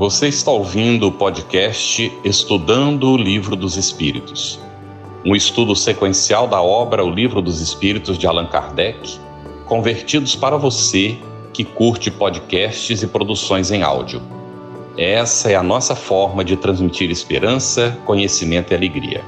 Você está ouvindo o podcast Estudando o Livro dos Espíritos, um estudo sequencial da obra O Livro dos Espíritos de Allan Kardec, convertidos para você que curte podcasts e produções em áudio. Essa é a nossa forma de transmitir esperança, conhecimento e alegria.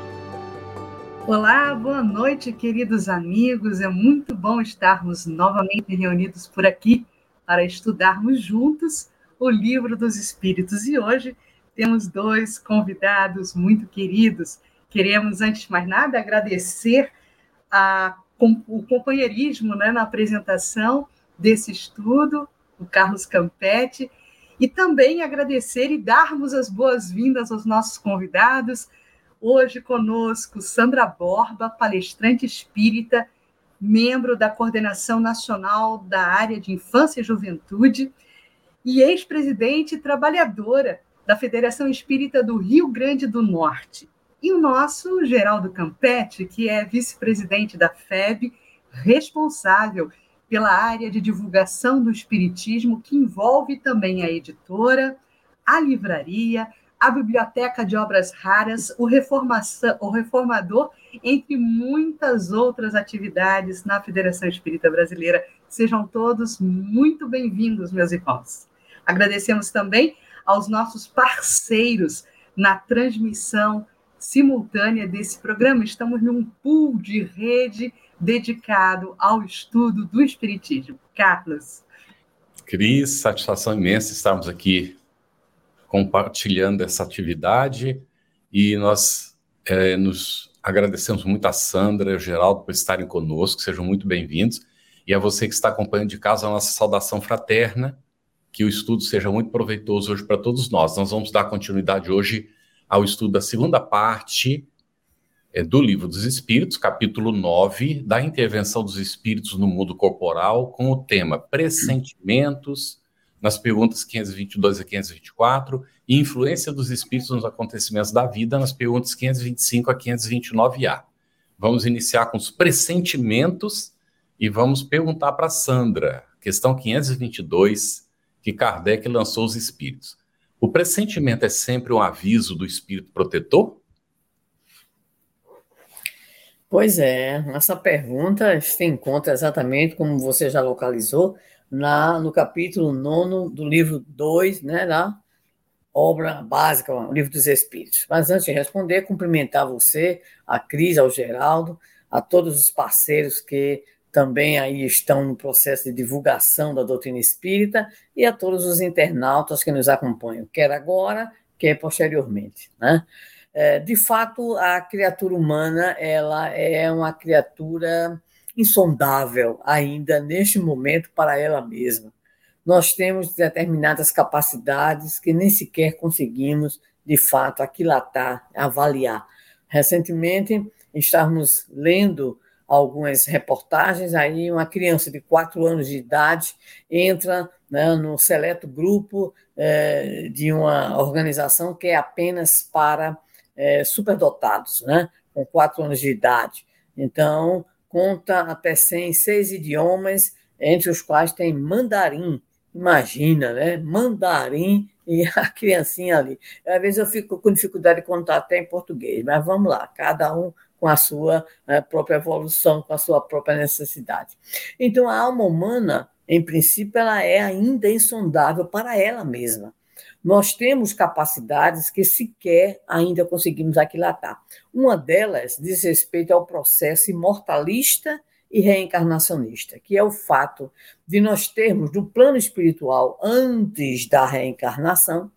Olá, boa noite, queridos amigos. É muito bom estarmos novamente reunidos por aqui para estudarmos juntos o Livro dos Espíritos. E hoje temos dois convidados muito queridos. Queremos, antes de mais nada, agradecer a, o companheirismo né, na apresentação desse estudo, o Carlos Campetti, e também agradecer e darmos as boas-vindas aos nossos convidados. Hoje conosco Sandra Borba, palestrante espírita, membro da Coordenação Nacional da Área de Infância e Juventude, e ex-presidente trabalhadora da Federação Espírita do Rio Grande do Norte. E o nosso Geraldo Campetti, que é vice-presidente da FEB, responsável pela área de divulgação do Espiritismo, que envolve também a editora, a livraria, a Biblioteca de Obras Raras, o, o Reformador, entre muitas outras atividades na Federação Espírita Brasileira. Sejam todos muito bem-vindos, meus irmãos. Agradecemos também aos nossos parceiros na transmissão simultânea desse programa. Estamos num pool de rede dedicado ao estudo do Espiritismo. Carlos. Cris, satisfação imensa estarmos aqui compartilhando essa atividade e nós é, nos agradecemos muito a Sandra e ao Geraldo por estarem conosco, sejam muito bem-vindos. E a você que está acompanhando de casa, a nossa saudação fraterna que o estudo seja muito proveitoso hoje para todos nós. Nós vamos dar continuidade hoje ao estudo da segunda parte é, do Livro dos Espíritos, capítulo 9, da intervenção dos espíritos no mundo corporal, com o tema Pressentimentos, nas perguntas 522 a 524, e influência dos espíritos nos acontecimentos da vida, nas perguntas 525 a 529A. Vamos iniciar com os pressentimentos e vamos perguntar para Sandra, questão 522 que Kardec lançou os espíritos. O pressentimento é sempre um aviso do espírito protetor? Pois é, essa pergunta se encontra exatamente como você já localizou na, no capítulo 9 do livro 2, né, da obra básica, o livro dos Espíritos. Mas antes de responder, cumprimentar você, a Cris, ao Geraldo, a todos os parceiros que também aí estão no processo de divulgação da doutrina espírita e a todos os internautas que nos acompanham, quer agora, quer posteriormente. Né? É, de fato, a criatura humana ela é uma criatura insondável ainda neste momento para ela mesma. Nós temos determinadas capacidades que nem sequer conseguimos, de fato, aquilatar, avaliar. Recentemente, estávamos lendo algumas reportagens, aí uma criança de quatro anos de idade entra né, no seleto grupo é, de uma organização que é apenas para é, superdotados, né, com quatro anos de idade. Então, conta até 100, seis idiomas, entre os quais tem mandarim. Imagina, né? Mandarim e a criancinha ali. Às vezes eu fico com dificuldade de contar até em português, mas vamos lá, cada um com a sua né, própria evolução, com a sua própria necessidade. Então, a alma humana, em princípio, ela é ainda insondável para ela mesma. Nós temos capacidades que sequer ainda conseguimos aquilatar. Uma delas diz respeito ao processo imortalista e reencarnacionista, que é o fato de nós termos no plano espiritual, antes da reencarnação,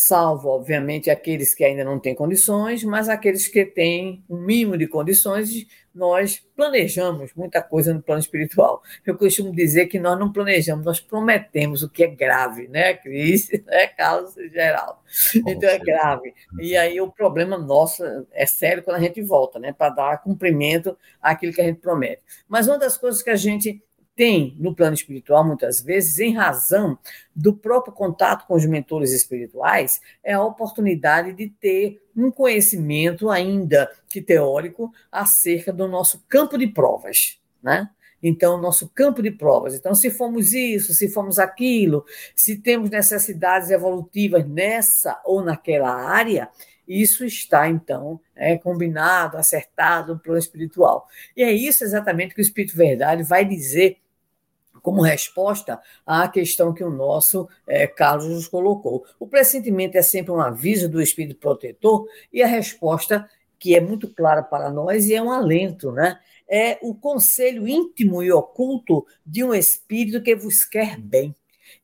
salvo, obviamente, aqueles que ainda não têm condições, mas aqueles que têm um mínimo de condições, nós planejamos muita coisa no plano espiritual. Eu costumo dizer que nós não planejamos, nós prometemos, o que é grave, né, Cris? Né, Carlos e Geraldo? Então é grave. E aí o problema nosso é sério quando a gente volta, né, para dar cumprimento àquilo que a gente promete. Mas uma das coisas que a gente tem no plano espiritual, muitas vezes, em razão do próprio contato com os mentores espirituais, é a oportunidade de ter um conhecimento, ainda que teórico, acerca do nosso campo de provas. Né? Então, nosso campo de provas. Então, se fomos isso, se fomos aquilo, se temos necessidades evolutivas nessa ou naquela área, isso está, então, é, combinado, acertado no plano espiritual. E é isso exatamente que o Espírito Verdade vai dizer como resposta à questão que o nosso é, Carlos nos colocou. O pressentimento é sempre um aviso do Espírito Protetor e a resposta, que é muito clara para nós e é um alento, né? É o conselho íntimo e oculto de um Espírito que vos quer bem.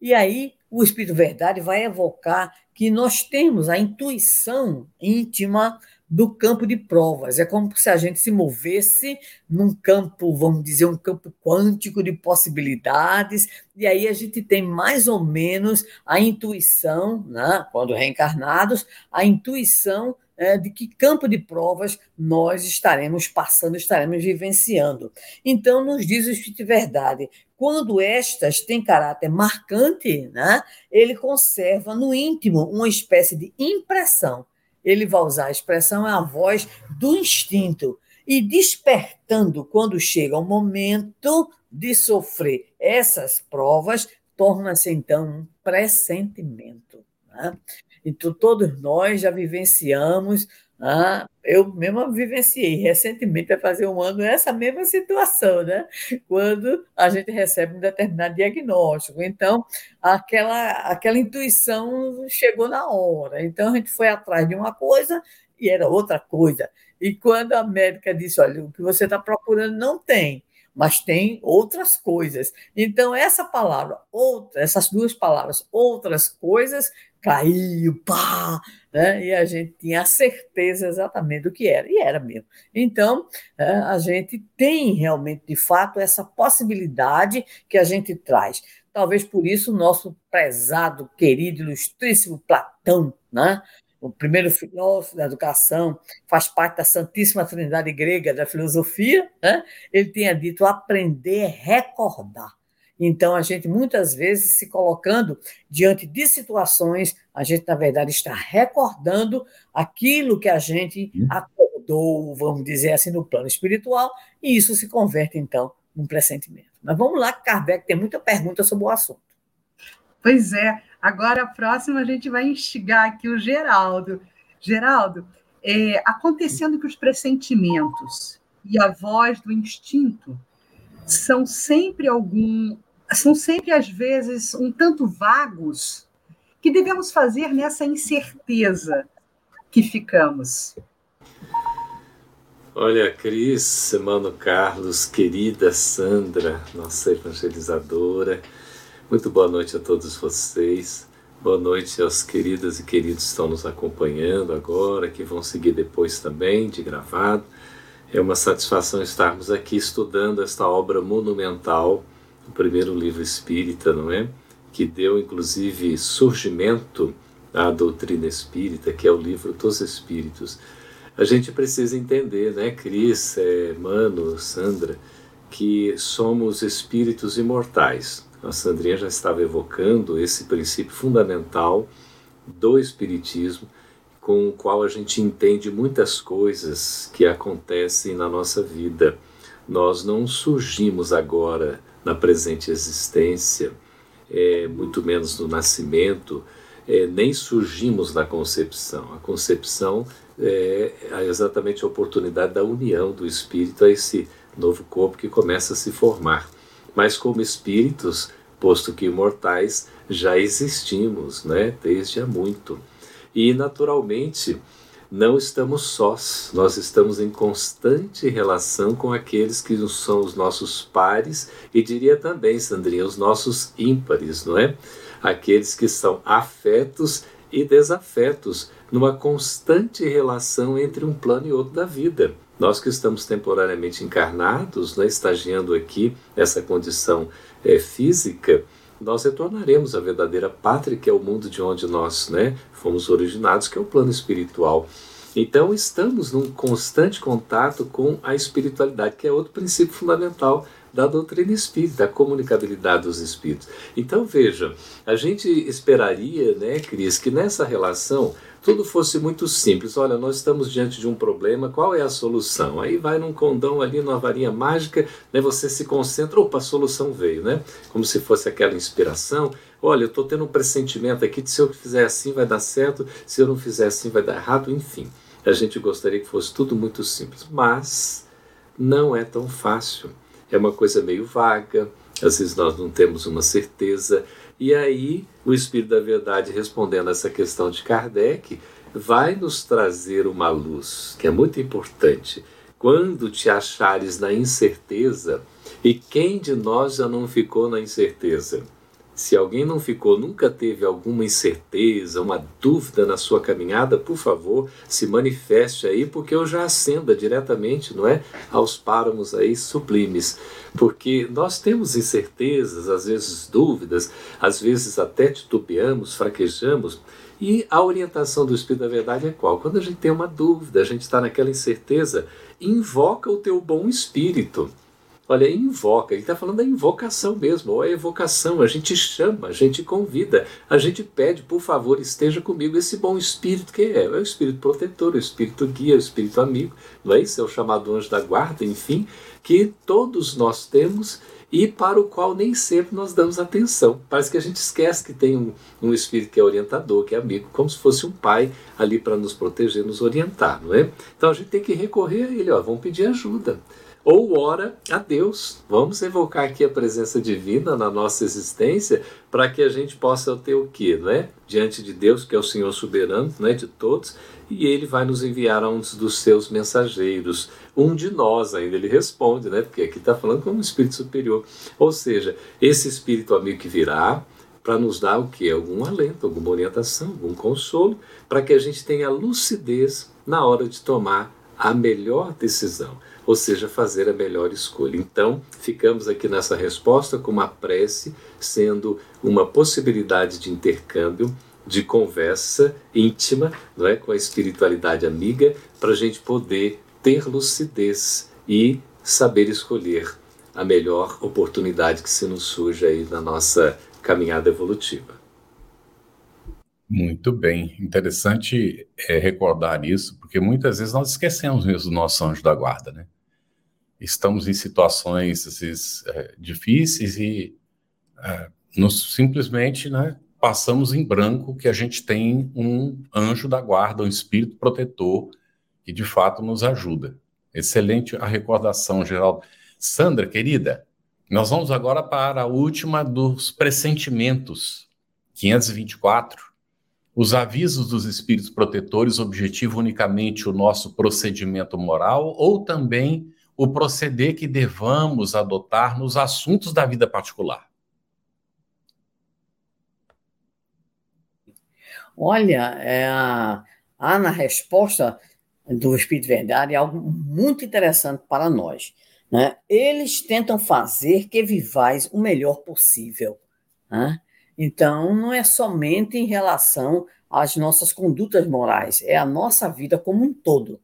E aí o Espírito Verdade vai evocar que nós temos a intuição íntima do campo de provas. É como se a gente se movesse num campo, vamos dizer, um campo quântico de possibilidades, e aí a gente tem mais ou menos a intuição, né, quando reencarnados, a intuição é, de que campo de provas nós estaremos passando, estaremos vivenciando. Então, nos diz o Espírito de Verdade, quando estas têm caráter marcante, né, ele conserva no íntimo uma espécie de impressão ele vai usar a expressão é a voz do instinto e despertando quando chega o momento de sofrer essas provas, torna-se então um pressentimento. Né? Então, todos nós já vivenciamos ah, eu mesma vivenciei recentemente, vai fazer um ano, essa mesma situação, né? Quando a gente recebe um determinado diagnóstico. Então, aquela, aquela intuição chegou na hora. Então, a gente foi atrás de uma coisa e era outra coisa. E quando a médica disse: olha, o que você está procurando não tem, mas tem outras coisas. Então, essa palavra, outra, essas duas palavras, outras coisas, caiu, pá, né? e a gente tinha a certeza exatamente do que era, e era mesmo. Então, é, a gente tem realmente, de fato, essa possibilidade que a gente traz. Talvez por isso o nosso prezado, querido, ilustríssimo Platão, né? o primeiro filósofo da educação, faz parte da Santíssima Trindade grega da filosofia, né? ele tinha dito aprender é recordar. Então, a gente muitas vezes se colocando diante de situações, a gente, na verdade, está recordando aquilo que a gente uhum. acordou, vamos dizer assim, no plano espiritual, e isso se converte, então, num pressentimento. Mas vamos lá, Kardec tem muita pergunta sobre o assunto. Pois é. Agora, a próxima, a gente vai instigar aqui o Geraldo. Geraldo, é, acontecendo que os pressentimentos e a voz do instinto são sempre algum são sempre, às vezes, um tanto vagos, que devemos fazer nessa incerteza que ficamos? Olha, Cris, Mano Carlos, querida Sandra, nossa evangelizadora, muito boa noite a todos vocês. Boa noite aos queridas e queridos que estão nos acompanhando agora, que vão seguir depois também de gravado. É uma satisfação estarmos aqui estudando esta obra monumental o primeiro livro espírita, não é? Que deu inclusive surgimento à doutrina espírita, que é o livro dos Espíritos. A gente precisa entender, né, Cris, é, Mano, Sandra, que somos espíritos imortais. A Sandrinha já estava evocando esse princípio fundamental do Espiritismo, com o qual a gente entende muitas coisas que acontecem na nossa vida. Nós não surgimos agora na presente existência, é, muito menos no nascimento, é, nem surgimos na concepção. A concepção é, é exatamente a oportunidade da união do espírito a esse novo corpo que começa a se formar. Mas como espíritos, posto que imortais, já existimos, né, desde há muito. E naturalmente, não estamos sós, nós estamos em constante relação com aqueles que são os nossos pares e diria também, Sandrinha, os nossos ímpares, não é? Aqueles que são afetos e desafetos, numa constante relação entre um plano e outro da vida. Nós que estamos temporariamente encarnados, né, estagiando aqui essa condição é, física, nós retornaremos à verdadeira pátria, que é o mundo de onde nós né, fomos originados, que é o plano espiritual. Então, estamos num constante contato com a espiritualidade, que é outro princípio fundamental da doutrina espírita, da comunicabilidade dos espíritos. Então veja, a gente esperaria, né, Cris, que nessa relação tudo fosse muito simples. Olha, nós estamos diante de um problema, qual é a solução? Aí vai num condão ali, numa varinha mágica, né, você se concentra, opa, a solução veio, né? Como se fosse aquela inspiração. Olha, eu estou tendo um pressentimento aqui de se eu fizer assim vai dar certo, se eu não fizer assim vai dar errado, enfim. A gente gostaria que fosse tudo muito simples, mas não é tão fácil. É uma coisa meio vaga, às vezes nós não temos uma certeza. E aí, o Espírito da Verdade, respondendo essa questão de Kardec, vai nos trazer uma luz que é muito importante. Quando te achares na incerteza, e quem de nós já não ficou na incerteza? Se alguém não ficou, nunca teve alguma incerteza, uma dúvida na sua caminhada, por favor, se manifeste aí, porque eu já acenda diretamente, não é? Aos páramos aí sublimes. Porque nós temos incertezas, às vezes dúvidas, às vezes até titubeamos, fraquejamos, e a orientação do Espírito da Verdade é qual? Quando a gente tem uma dúvida, a gente está naquela incerteza, invoca o teu bom espírito. Olha, invoca, ele está falando da invocação mesmo, ou a evocação, a gente chama, a gente convida, a gente pede, por favor, esteja comigo esse bom espírito que é, é o espírito protetor, o espírito guia, o espírito amigo, não é isso? É o chamado anjo da guarda, enfim, que todos nós temos e para o qual nem sempre nós damos atenção. Parece que a gente esquece que tem um, um espírito que é orientador, que é amigo, como se fosse um pai ali para nos proteger, nos orientar, não é? Então a gente tem que recorrer a ele, ó, vamos pedir ajuda ou ora a Deus. Vamos evocar aqui a presença divina na nossa existência para que a gente possa ter o quê, não é? Diante de Deus, que é o Senhor soberano, não é de todos, e ele vai nos enviar a um dos seus mensageiros, um de nós ainda ele responde, né? Porque aqui está falando como um espírito superior. Ou seja, esse espírito amigo que virá para nos dar o que? Algum alento, alguma orientação, algum consolo, para que a gente tenha lucidez na hora de tomar a melhor decisão ou seja, fazer a melhor escolha. Então, ficamos aqui nessa resposta com uma prece sendo uma possibilidade de intercâmbio, de conversa íntima, não é, com a espiritualidade amiga, para a gente poder ter lucidez e saber escolher a melhor oportunidade que se nos surge aí na nossa caminhada evolutiva. Muito bem, interessante é, recordar isso, porque muitas vezes nós esquecemos mesmo do nosso anjo da guarda, né? Estamos em situações vezes, é, difíceis e é, nos simplesmente né, passamos em branco que a gente tem um anjo da guarda, um espírito protetor que de fato nos ajuda. Excelente a recordação, Geraldo. Sandra, querida, nós vamos agora para a última dos pressentimentos, 524. Os avisos dos espíritos protetores objetivam unicamente o nosso procedimento moral ou também o proceder que devamos adotar nos assuntos da vida particular? Olha, é, há na resposta do Espírito Verdade algo muito interessante para nós. Né? Eles tentam fazer que vivais o melhor possível. Né? Então, não é somente em relação às nossas condutas morais, é a nossa vida como um todo.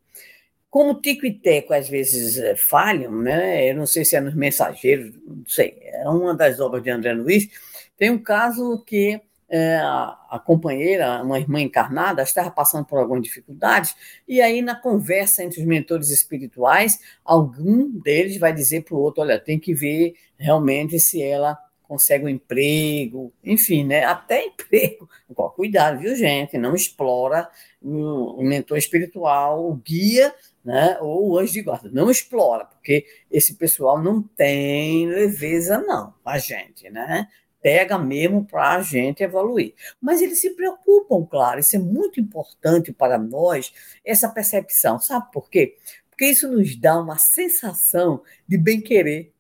Como Tico e Teco às vezes eh, falham, né? eu não sei se é nos Mensageiros, não sei, é uma das obras de André Luiz, tem um caso que é, a, companheira, uma irmã encarnada, estava passando por algumas dificuldades, e aí na conversa entre os mentores espirituais, algum deles vai dizer para o outro, olha, tem que ver realmente se ela consegue um emprego, enfim, né? Até emprego. Cuidado, viu, gente? Não explora o mentor espiritual, o guia né? ou o anjo de guarda. Não explora, porque esse pessoal não tem leveza, não, a gente, né? Pega mesmo para a gente evoluir. Mas eles se preocupam, claro, isso é muito importante para nós, essa percepção. Sabe por quê? Porque isso nos dá uma sensação de bem-querer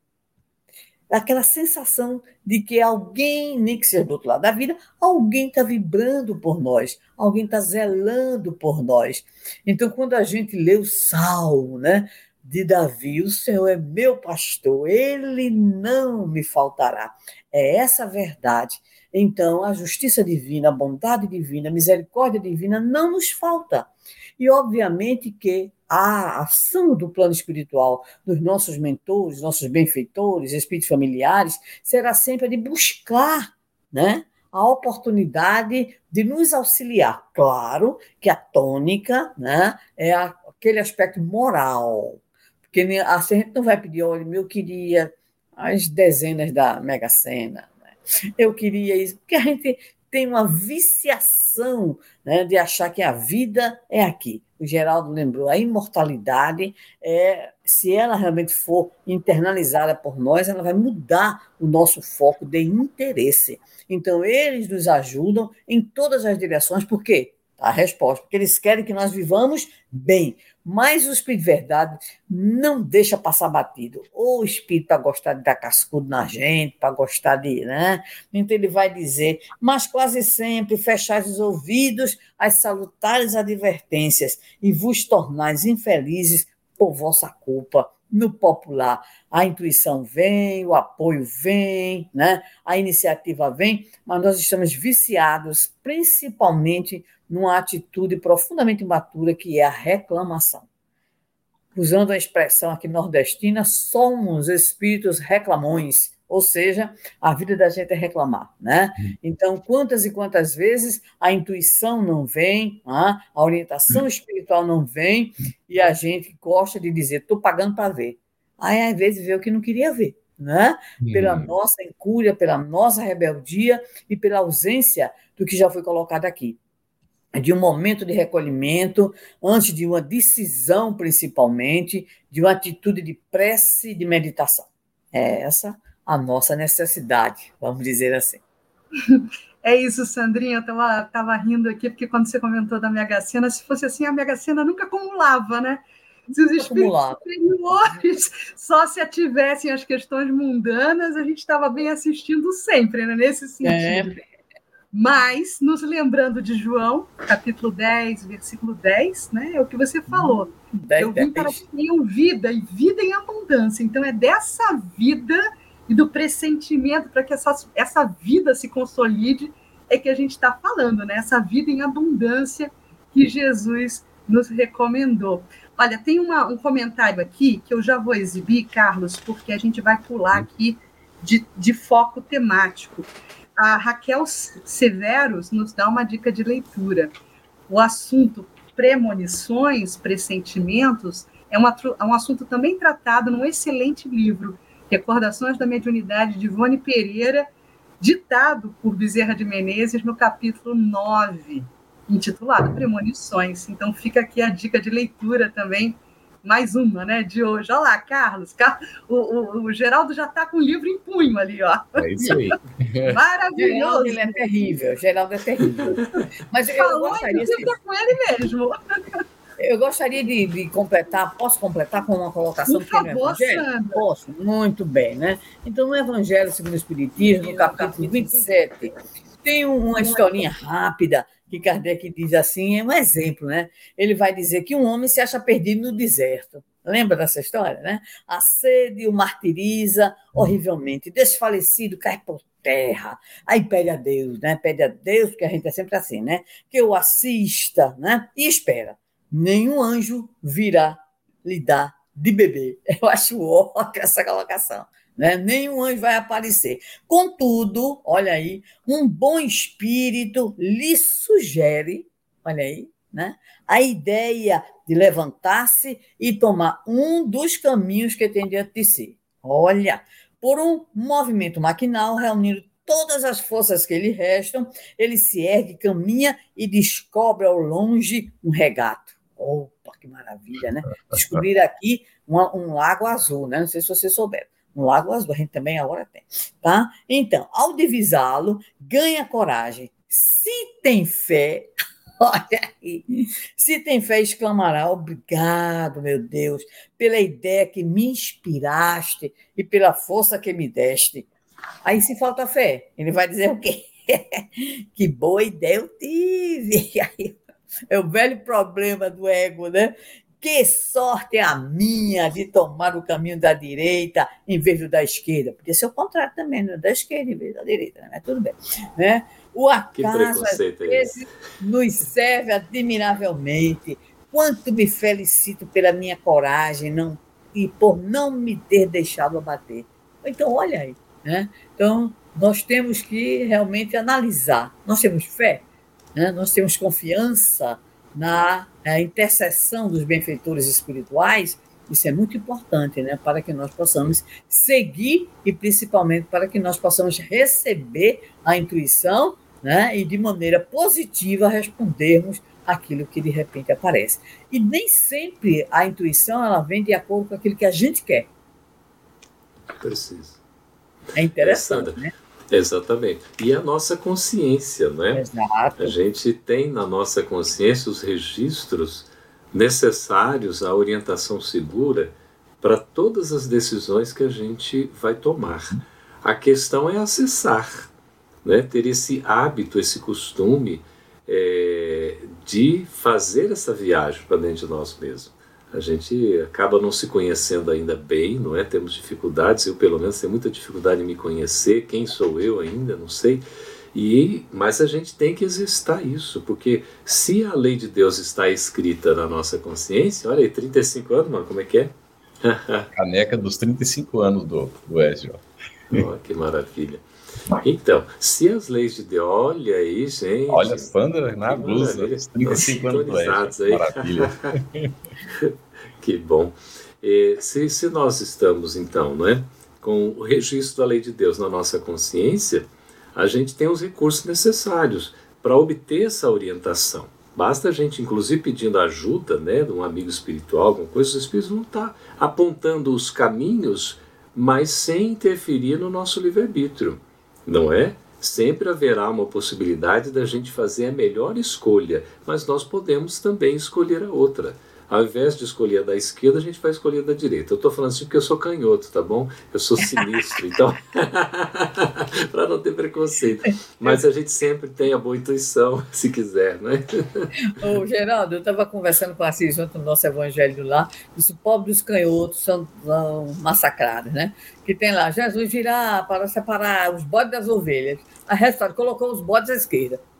aquela sensação de que alguém, nem que seja do outro lado da vida, alguém está vibrando por nós, alguém está zelando por nós. Então, quando a gente lê o salmo, né? De Davi, o Senhor é meu pastor, ele não me faltará. É essa a verdade. Então, a justiça divina, a bondade divina, a misericórdia divina não nos falta. E, obviamente, que a ação do plano espiritual dos nossos mentores, nossos benfeitores, espíritos familiares, será sempre a de buscar né, a oportunidade de nos auxiliar. Claro que a tônica né, é aquele aspecto moral, porque a gente não vai pedir, olha, eu queria as dezenas da Mega Sena, né? eu queria isso, porque a gente tem uma viciação né, de achar que a vida é aqui. O Geraldo lembrou, a imortalidade, é, se ela realmente for internalizada por nós, ela vai mudar o nosso foco de interesse. Então, eles nos ajudam em todas as direções, por quê? A resposta, porque eles querem que nós vivamos bem. Mas o Espírito de Verdade não deixa passar batido. Ou o Espírito para gostar de dar cascudo na gente, para gostar de. Né? Então ele vai dizer, mas quase sempre fechais os ouvidos às salutares advertências e vos tornais infelizes por vossa culpa. No popular, a intuição vem, o apoio vem, né? a iniciativa vem, mas nós estamos viciados, principalmente numa atitude profundamente imatura que é a reclamação. Usando a expressão aqui nordestina, somos espíritos reclamões, ou seja, a vida da gente é reclamar, né? Hum. Então, quantas e quantas vezes a intuição não vem, a orientação espiritual não vem e a gente gosta de dizer, estou pagando para ver. Aí, às vezes, vê o que não queria ver, né? Pela hum. nossa incúria, pela nossa rebeldia e pela ausência do que já foi colocado aqui de um momento de recolhimento, antes de uma decisão, principalmente, de uma atitude de prece e de meditação. É essa a nossa necessidade, vamos dizer assim. É isso, Sandrinha. Eu estava tava rindo aqui, porque quando você comentou da Mega Sena, se fosse assim, a Mega Sena nunca acumulava, né? Se os espíritos superiores só se ativessem as questões mundanas, a gente estava bem assistindo sempre, né? nesse sentido. É. Mas, nos lembrando de João, capítulo 10, versículo 10, né? É o que você falou. 10, Eu vim 10. para que tenham vida e vida em abundância. Então, é dessa vida e do pressentimento para que essa, essa vida se consolide é que a gente está falando, né? Essa vida em abundância que Jesus nos recomendou. Olha, tem uma, um comentário aqui que eu já vou exibir, Carlos, porque a gente vai pular aqui de, de foco temático a Raquel Severos nos dá uma dica de leitura. O assunto premonições, pressentimentos, é, uma, é um assunto também tratado num excelente livro, Recordações da Mediunidade de Ivone Pereira, ditado por Bezerra de Menezes no capítulo 9, intitulado Premonições. Então fica aqui a dica de leitura também mais uma, né, de hoje. Olha lá, Carlos, o, o, o Geraldo já está com o livro em punho ali, ó. É isso aí. Maravilhoso. Geraldo, ele é terrível, Geraldo é terrível. Mas eu Falou, gostaria... de... com ele mesmo. Eu gostaria de, de, completar, posso completar com uma colocação Por favor, no Evangelho? Sandra. Posso, muito bem, né? Então, no Evangelho segundo o Espiritismo, no capítulo 27, tem uma historinha rápida que Kardec diz assim, é um exemplo, né? Ele vai dizer que um homem se acha perdido no deserto. Lembra dessa história, né? A sede o martiriza horrivelmente, desfalecido, cai por terra. Aí pede a Deus, né? Pede a Deus, porque a gente é sempre assim, né? Que eu assista, né? E espera. Nenhum anjo virá lhe dar de beber. Eu acho ótima essa colocação né? nenhum anjo vai aparecer. Contudo, olha aí, um bom espírito lhe sugere, olha aí, né? a ideia de levantar-se e tomar um dos caminhos que tem diante de si. Olha, por um movimento maquinal, reunindo todas as forças que lhe restam, ele se ergue, caminha e descobre ao longe um regato. Opa, que maravilha, né? Descobrir aqui um, um lago azul, né? Não sei se vocês souberam no Lago Azul, a gente também agora tem, tá? Então, ao divisá-lo, ganha coragem. Se tem fé, olha aí, se tem fé, exclamará: Obrigado, meu Deus, pela ideia que me inspiraste e pela força que me deste. Aí, se falta fé, ele vai dizer o quê? que boa ideia eu tive. é o velho problema do ego, né? Que sorte é a minha de tomar o caminho da direita em vez do da esquerda. Podia ser o contrário também, né? da esquerda em vez da direita, né? mas tudo bem. Né? O acaso às é nos serve admiravelmente quanto me felicito pela minha coragem não, e por não me ter deixado abater. Então, olha aí. Né? Então, nós temos que realmente analisar. Nós temos fé, né? nós temos confiança na, na intercessão dos benfeitores espirituais. Isso é muito importante né? para que nós possamos seguir e principalmente para que nós possamos receber a intuição né? e de maneira positiva respondermos aquilo que de repente aparece. E nem sempre a intuição ela vem de acordo com aquilo que a gente quer. Preciso. É interessante, é, né? Exatamente. E a nossa consciência, né? Exato. A gente tem na nossa consciência os registros necessários à orientação segura para todas as decisões que a gente vai tomar. A questão é acessar, né? ter esse hábito, esse costume é, de fazer essa viagem para dentro de nós mesmos. A gente acaba não se conhecendo ainda bem, não é? Temos dificuldades, eu pelo menos tenho muita dificuldade em me conhecer, quem sou eu ainda, não sei. E, mas a gente tem que exercitar isso, porque se a lei de Deus está escrita na nossa consciência, olha aí, 35 anos, mano, como é que é? Caneca dos 35 anos do, do Ezio. Oh, que maravilha. Então, se as leis de Deus, olha aí, gente. Olha, Sandra na blusa, 35 anos Ezio. Maravilha. que bom. E, se, se nós estamos, então, não é, com o registro da lei de Deus na nossa consciência, a gente tem os recursos necessários para obter essa orientação. Basta a gente, inclusive, pedindo ajuda né, de um amigo espiritual, alguma coisa, o Espírito não está apontando os caminhos, mas sem interferir no nosso livre-arbítrio, não é? Sempre haverá uma possibilidade da gente fazer a melhor escolha, mas nós podemos também escolher a outra ao invés de escolher a da esquerda, a gente vai escolher a da direita. Eu estou falando assim porque eu sou canhoto, tá bom? Eu sou sinistro, então, para não ter preconceito. Mas a gente sempre tem a boa intuição, se quiser, né? Ô, Geraldo, eu estava conversando com a Assis ontem no nosso evangelho lá, disse: pobres canhotos são, são massacrados, né? Que tem lá, Jesus virá para separar os bodes das ovelhas. A restaurante colocou os bodes à esquerda.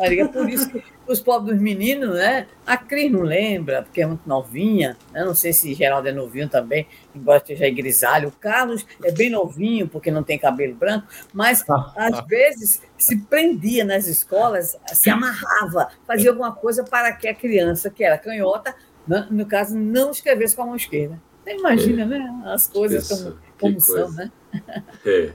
Maria, por isso que os pobres meninos, né? A Cris não lembra, porque é muito novinha. Né? Não sei se Geraldo é novinho também, embora esteja grisalho. O Carlos é bem novinho, porque não tem cabelo branco, mas ah, às ah. vezes se prendia nas escolas, se amarrava, fazia alguma coisa para que a criança, que era canhota, no caso, não escrevesse com a mão esquerda. Você imagina, é. né? As coisas Isso, como, como são, né? É.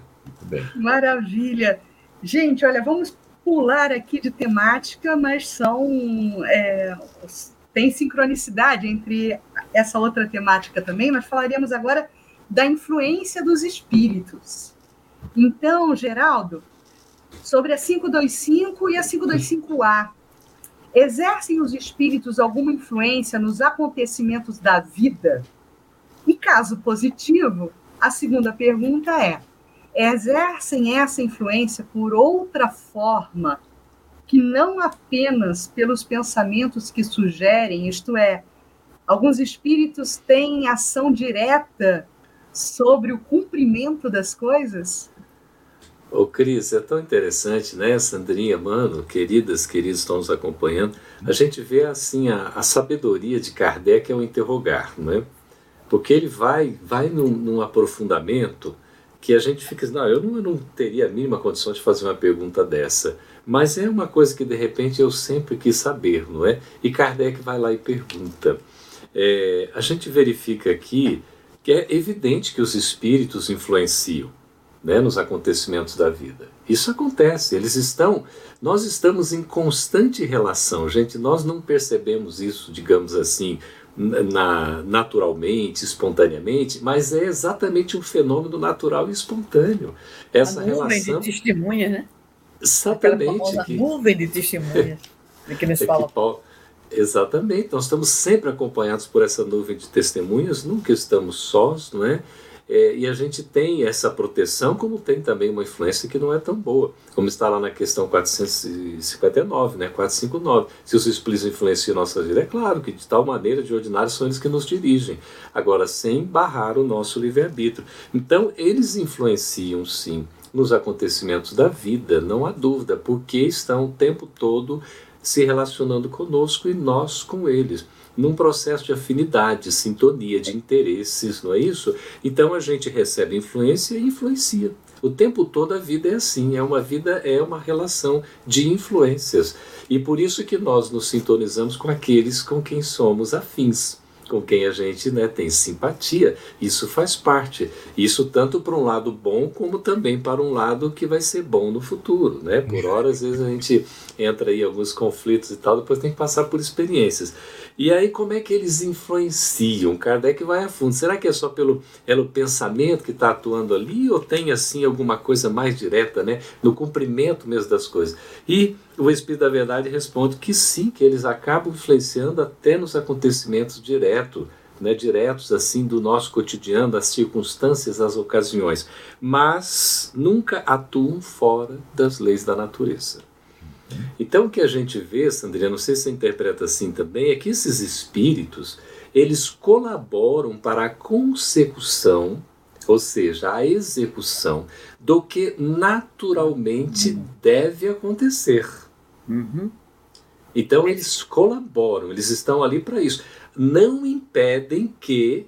Maravilha. Gente, olha, vamos pular aqui de temática, mas são é, tem sincronicidade entre essa outra temática também. Nós falaríamos agora da influência dos espíritos. Então, Geraldo, sobre a 525 e a 525A, exercem os espíritos alguma influência nos acontecimentos da vida? E caso positivo, a segunda pergunta é: exercem essa influência por outra forma, que não apenas pelos pensamentos que sugerem, isto é, alguns espíritos têm ação direta sobre o cumprimento das coisas? Ô Cris, é tão interessante, né, Sandrinha, mano, queridas, queridos estão nos acompanhando, a gente vê assim a, a sabedoria de Kardec é um interrogar, não é? Porque ele vai, vai num, num aprofundamento que a gente fica não, eu não, eu não teria a mínima condição de fazer uma pergunta dessa. Mas é uma coisa que de repente eu sempre quis saber, não é? E Kardec vai lá e pergunta. É, a gente verifica aqui que é evidente que os espíritos influenciam né, nos acontecimentos da vida. Isso acontece, eles estão, nós estamos em constante relação, gente, nós não percebemos isso, digamos assim, na, naturalmente, espontaneamente, mas é exatamente um fenômeno natural e espontâneo. Essa a nuvem relação. de testemunha, né? Exatamente. Que... nuvem de testemunhas. que nos é fala. Que, exatamente. Nós estamos sempre acompanhados por essa nuvem de testemunhas, nunca estamos sós, não é? É, e a gente tem essa proteção, como tem também uma influência que não é tão boa, como está lá na questão 459, né, 459. Se os espíritos influenciam nossa vida, é claro que de tal maneira, de ordinário, são eles que nos dirigem. Agora, sem barrar o nosso livre-arbítrio. Então, eles influenciam sim nos acontecimentos da vida, não há dúvida, porque estão o tempo todo se relacionando conosco e nós com eles num processo de afinidade, sintonia, de interesses, não é isso? Então a gente recebe influência e influencia. O tempo todo a vida é assim, é uma vida, é uma relação de influências. E por isso que nós nos sintonizamos com aqueles com quem somos afins com quem a gente né, tem simpatia, isso faz parte. Isso tanto para um lado bom, como também para um lado que vai ser bom no futuro. Né? Por hora, às vezes, a gente entra aí alguns conflitos e tal, depois tem que passar por experiências. E aí, como é que eles influenciam? Kardec vai a fundo. Será que é só pelo, pelo pensamento que está atuando ali, ou tem assim alguma coisa mais direta, né? no cumprimento mesmo das coisas? E o Espírito da Verdade responde que sim, que eles acabam influenciando até nos acontecimentos direto, né, diretos assim do nosso cotidiano, das circunstâncias, das ocasiões, mas nunca atuam fora das leis da natureza. Então o que a gente vê, Sandrinha, não sei se você interpreta assim também, é que esses espíritos, eles colaboram para a consecução, ou seja, a execução do que naturalmente deve acontecer. Uhum. Então eles colaboram, eles estão ali para isso. Não impedem que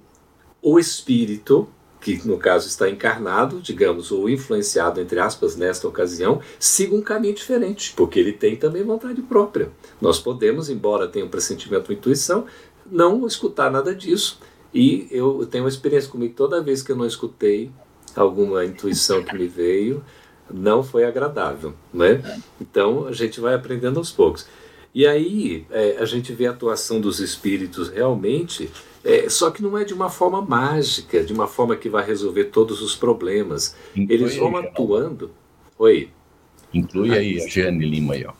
o espírito, que no caso está encarnado, digamos, ou influenciado, entre aspas, nesta ocasião, siga um caminho diferente, porque ele tem também vontade própria. Nós podemos, embora tenha um pressentimento, uma intuição, não escutar nada disso. E eu tenho uma experiência comigo, toda vez que eu não escutei alguma intuição que me veio, não foi agradável, né? Então a gente vai aprendendo aos poucos. E aí é, a gente vê a atuação dos espíritos realmente, é, só que não é de uma forma mágica, de uma forma que vai resolver todos os problemas. Inclui Eles vão aí, atuando. Oi. Inclui aí a Jeane Lima aí, ó.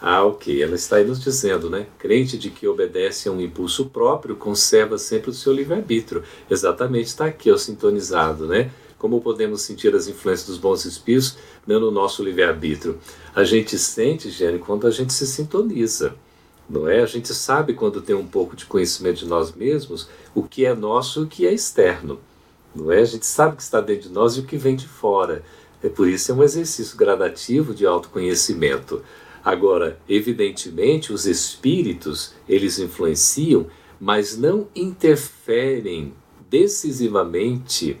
Ah, ok. Ela está aí nos dizendo, né? Crente de que obedece a um impulso próprio conserva sempre o seu livre-arbítrio. Exatamente, está aqui, ó, sintonizado, né? Como podemos sentir as influências dos bons espíritos no nosso livre-arbítrio? A gente sente, Gênio, quando a gente se sintoniza. Não é? A gente sabe quando tem um pouco de conhecimento de nós mesmos, o que é nosso e o que é externo. Não é? A gente sabe o que está dentro de nós e o que vem de fora. É por isso é um exercício gradativo de autoconhecimento. Agora, evidentemente, os espíritos, eles influenciam, mas não interferem decisivamente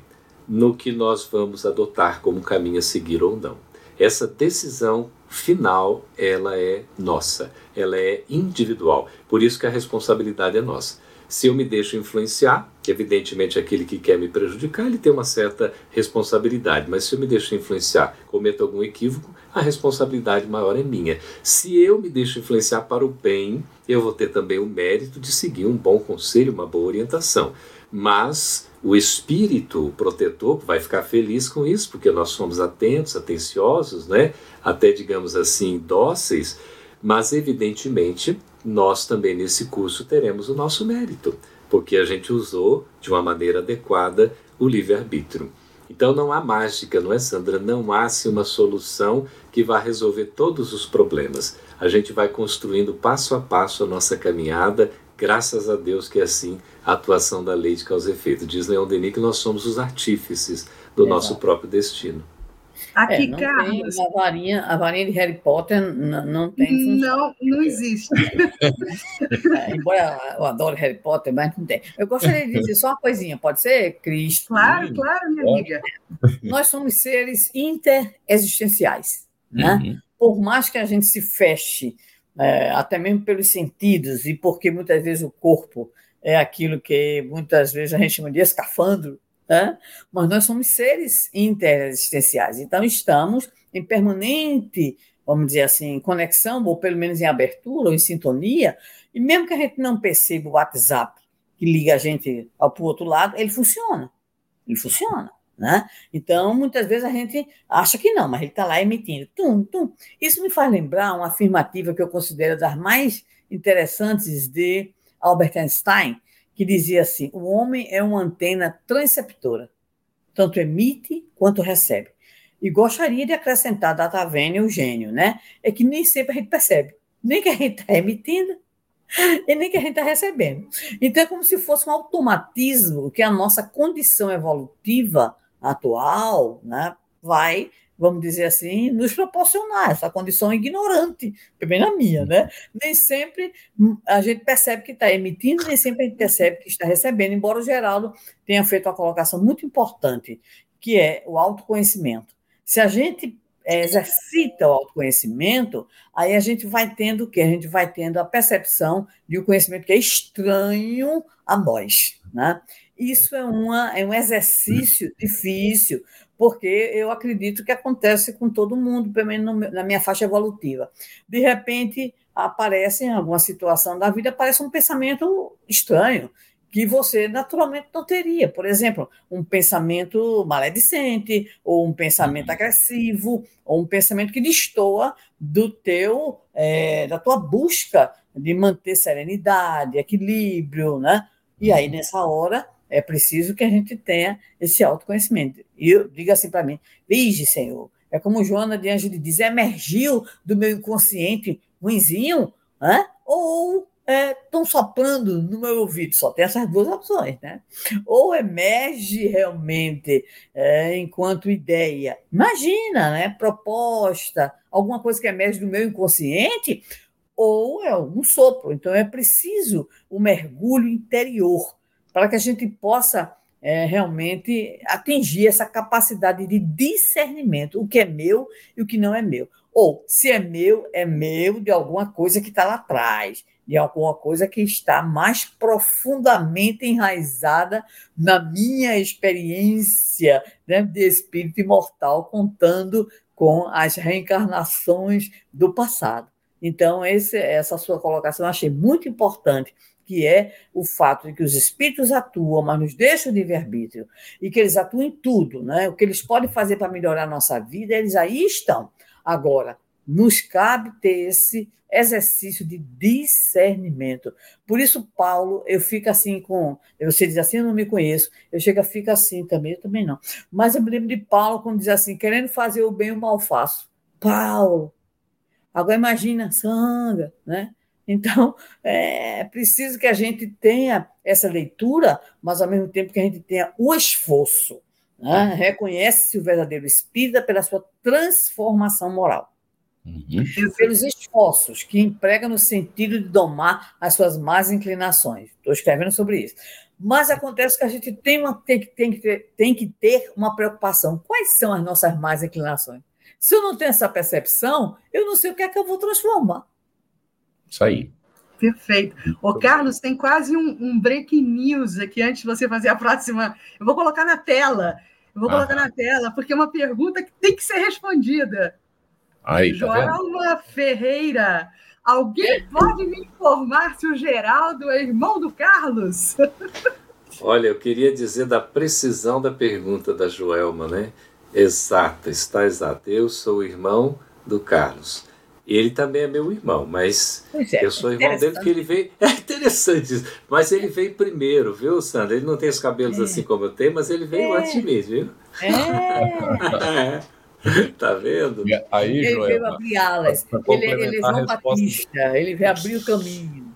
no que nós vamos adotar como caminho a seguir ou não. Essa decisão final, ela é nossa, ela é individual. Por isso que a responsabilidade é nossa. Se eu me deixo influenciar, evidentemente aquele que quer me prejudicar, ele tem uma certa responsabilidade, mas se eu me deixo influenciar, cometo algum equívoco, a responsabilidade maior é minha. Se eu me deixo influenciar para o bem, eu vou ter também o mérito de seguir um bom conselho, uma boa orientação. Mas o espírito protetor vai ficar feliz com isso, porque nós somos atentos, atenciosos, né? até, digamos assim, dóceis, mas evidentemente nós também nesse curso teremos o nosso mérito, porque a gente usou de uma maneira adequada o livre-arbítrio. Então não há mágica, não é, Sandra? Não há se uma solução que vá resolver todos os problemas. A gente vai construindo passo a passo a nossa caminhada, graças a Deus que é assim a atuação da lei de causa e efeito. Diz Leon Denis que nós somos os artífices do Exato. nosso próprio destino. Aqui, é, não Carlos. a, varinha, a varinha de Harry Potter não tem função. Não, não existe. é, embora eu adore Harry Potter, mas não tem. Eu gostaria de dizer só uma coisinha, pode ser, Cris? Claro, claro, minha amiga. Nós somos seres interexistenciais. Né? Uhum. Por mais que a gente se feche, é, até mesmo pelos sentidos, e porque muitas vezes o corpo é aquilo que muitas vezes a gente chama de escafandro, né? mas nós somos seres interexistenciais, então estamos em permanente, vamos dizer assim, conexão, ou pelo menos em abertura, ou em sintonia, e mesmo que a gente não perceba o WhatsApp que liga a gente ao outro lado, ele funciona, ele funciona. Né? Então, muitas vezes a gente acha que não, mas ele está lá emitindo. Tum, tum. Isso me faz lembrar uma afirmativa que eu considero das mais interessantes de Albert Einstein, que dizia assim: o homem é uma antena transceptora, tanto emite quanto recebe. E gostaria de acrescentar data vênia o gênio, né? É que nem sempre a gente percebe, nem que a gente está emitindo e nem que a gente está recebendo. Então é como se fosse um automatismo que a nossa condição evolutiva atual né, vai vamos dizer assim, nos proporcionar essa condição ignorante, bem na minha, né? Nem sempre a gente percebe que está emitindo, nem sempre a gente percebe que está recebendo, embora o Geraldo tenha feito uma colocação muito importante, que é o autoconhecimento. Se a gente exercita o autoconhecimento, aí a gente vai tendo o quê? A gente vai tendo a percepção de um conhecimento que é estranho a nós, né? Isso é, uma, é um exercício difícil, porque eu acredito que acontece com todo mundo, pelo menos na minha faixa evolutiva. De repente, aparece em alguma situação da vida, aparece um pensamento estranho, que você naturalmente não teria. Por exemplo, um pensamento maledicente, ou um pensamento uhum. agressivo, ou um pensamento que destoa do teu, é, da tua busca de manter serenidade, equilíbrio, né? E aí, uhum. nessa hora, é preciso que a gente tenha esse autoconhecimento. E eu digo assim para mim: Vige, Senhor, é como Joana de Ângelo diz: emergiu do meu inconsciente ruinzinho, né? ou estão é, soprando no meu ouvido. Só tem essas duas opções, né? Ou emerge realmente é, enquanto ideia. Imagina, né? Proposta, alguma coisa que emerge do meu inconsciente, ou é um sopro. Então é preciso o um mergulho interior para que a gente possa é, realmente atingir essa capacidade de discernimento, o que é meu e o que não é meu. Ou, se é meu, é meu de alguma coisa que está lá atrás, de alguma coisa que está mais profundamente enraizada na minha experiência né, de espírito imortal, contando com as reencarnações do passado. Então, esse, essa sua colocação eu achei muito importante que é o fato de que os espíritos atuam, mas nos deixam de livre-arbítrio, e que eles atuam em tudo, né? o que eles podem fazer para melhorar a nossa vida, eles aí estão. Agora, nos cabe ter esse exercício de discernimento. Por isso, Paulo, eu fico assim com. Você diz assim, eu não me conheço. Eu chego a ficar assim também, eu também não. Mas eu me lembro de Paulo quando diz assim: querendo fazer o bem, o mal faço. Paulo. Agora imagina, Sandra, né? Então, é preciso que a gente tenha essa leitura, mas ao mesmo tempo que a gente tenha o esforço. Né? Reconhece-se o verdadeiro espírita pela sua transformação moral. Uhum. Pelos esforços que emprega no sentido de domar as suas más inclinações. Estou escrevendo sobre isso. Mas acontece que a gente tem, uma, tem, que, tem, que ter, tem que ter uma preocupação. Quais são as nossas más inclinações? Se eu não tenho essa percepção, eu não sei o que é que eu vou transformar. Isso aí. Perfeito. Ô, Carlos, tem quase um, um break news aqui antes de você fazer a próxima. Eu vou colocar na tela. Eu vou colocar na tela, porque é uma pergunta que tem que ser respondida. Aí, tá Joelma Ferreira. Alguém pode me informar se o Geraldo é irmão do Carlos? Olha, eu queria dizer da precisão da pergunta da Joelma, né? Exata, está exata. Eu sou o irmão do Carlos. Ele também é meu irmão, mas é, eu sou irmão dele porque ele veio. É interessante isso, mas ele veio primeiro, viu, Sandra? Ele não tem os cabelos é. assim como eu tenho, mas ele veio é. antes de mim, viu? É. tá vendo? Aí, ele Joel, veio abrir alas. Ele, ele é João Batista, ele veio abrir o caminho.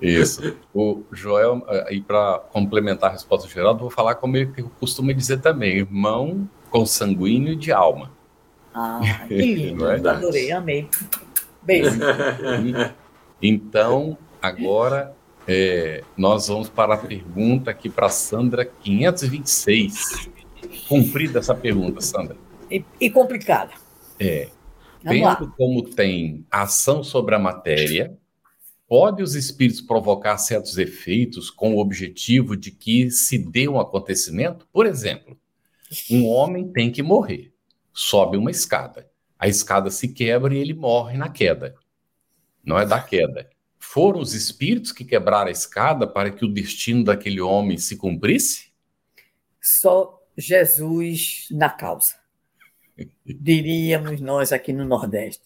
Isso. O Joel, e para complementar a resposta geral, vou falar como ele costuma dizer também: irmão consanguíneo de alma. Ah, que lindo. é Adorei, amei. Beijo. Então, agora é, nós vamos para a pergunta aqui para Sandra 526. Cumprida essa pergunta, Sandra. E, e complicada. É. Vendo como tem ação sobre a matéria, pode os espíritos provocar certos efeitos com o objetivo de que se dê um acontecimento? Por exemplo, um homem tem que morrer sobe uma escada. A escada se quebra e ele morre na queda. Não é da queda. Foram os espíritos que quebraram a escada para que o destino daquele homem se cumprisse? Só Jesus na causa. Diríamos nós aqui no Nordeste.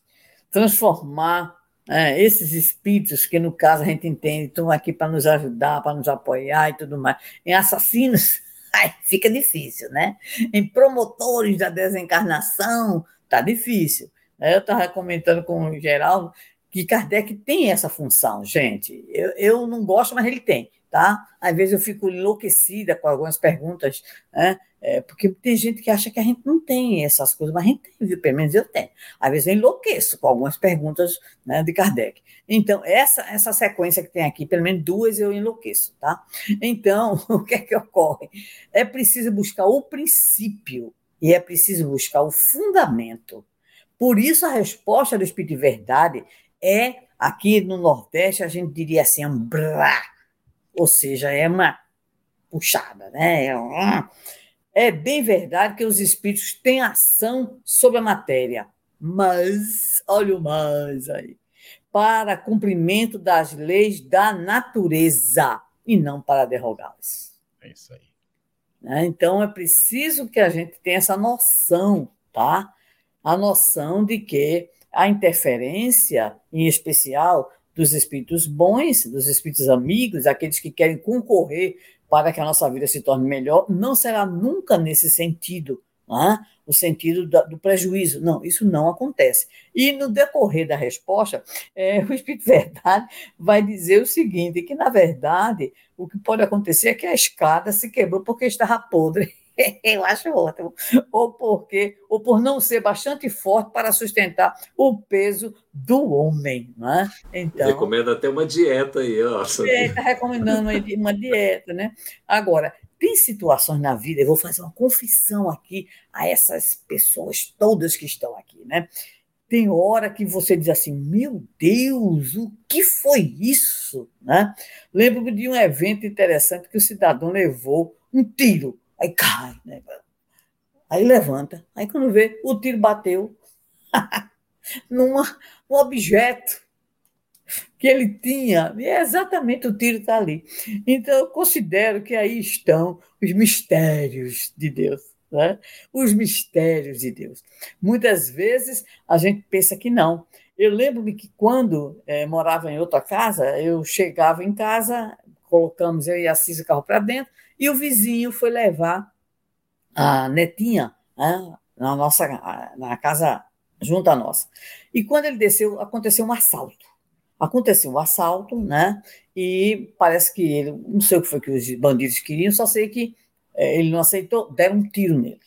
Transformar é, esses espíritos, que no caso a gente entende, estão aqui para nos ajudar, para nos apoiar e tudo mais, em assassinos Ai, fica difícil, né? Em promotores da desencarnação, tá difícil. Eu estava comentando com o Geraldo que Kardec tem essa função, gente. Eu, eu não gosto, mas ele tem. tá? Às vezes eu fico enlouquecida com algumas perguntas, né? É, porque tem gente que acha que a gente não tem essas coisas, mas a gente tem, viu? Pelo menos eu tenho. Às vezes eu enlouqueço com algumas perguntas né, de Kardec. Então, essa, essa sequência que tem aqui, pelo menos duas eu enlouqueço, tá? Então, o que é que ocorre? É preciso buscar o princípio e é preciso buscar o fundamento. Por isso, a resposta do Espírito de Verdade é, aqui no Nordeste, a gente diria assim, um brá, ou seja, é uma puxada, né? É uma é bem verdade que os espíritos têm ação sobre a matéria, mas, olha o mais aí, para cumprimento das leis da natureza e não para derrogá-las. É isso aí. Né? Então é preciso que a gente tenha essa noção, tá? A noção de que a interferência, em especial dos espíritos bons, dos espíritos amigos, aqueles que querem concorrer para que a nossa vida se torne melhor, não será nunca nesse sentido, o sentido do prejuízo. Não, isso não acontece. E no decorrer da resposta, é, o Espírito Verdade vai dizer o seguinte: que, na verdade, o que pode acontecer é que a escada se quebrou porque estava podre. Eu acho ótimo. Ou porque, ou por não ser bastante forte para sustentar o peso do homem, né? Então. Recomenda até uma dieta aí, ó. Está recomendando uma dieta, né? Agora, tem situações na vida, eu vou fazer uma confissão aqui a essas pessoas todas que estão aqui, né? Tem hora que você diz assim, meu Deus, o que foi isso? Né? Lembro-me de um evento interessante que o cidadão levou um tiro Aí cai, né? Aí levanta. Aí quando vê, o tiro bateu numa, num objeto que ele tinha. E é exatamente o tiro está ali. Então, eu considero que aí estão os mistérios de Deus. Né? Os mistérios de Deus. Muitas vezes a gente pensa que não. Eu lembro-me que quando é, morava em outra casa, eu chegava em casa, colocamos eu e a Cisa o carro para dentro, e o vizinho foi levar a netinha né, na nossa na casa junto à nossa. E quando ele desceu, aconteceu um assalto. Aconteceu um assalto, né? E parece que ele, não sei o que foi que os bandidos queriam, só sei que é, ele não aceitou, deram um tiro nele.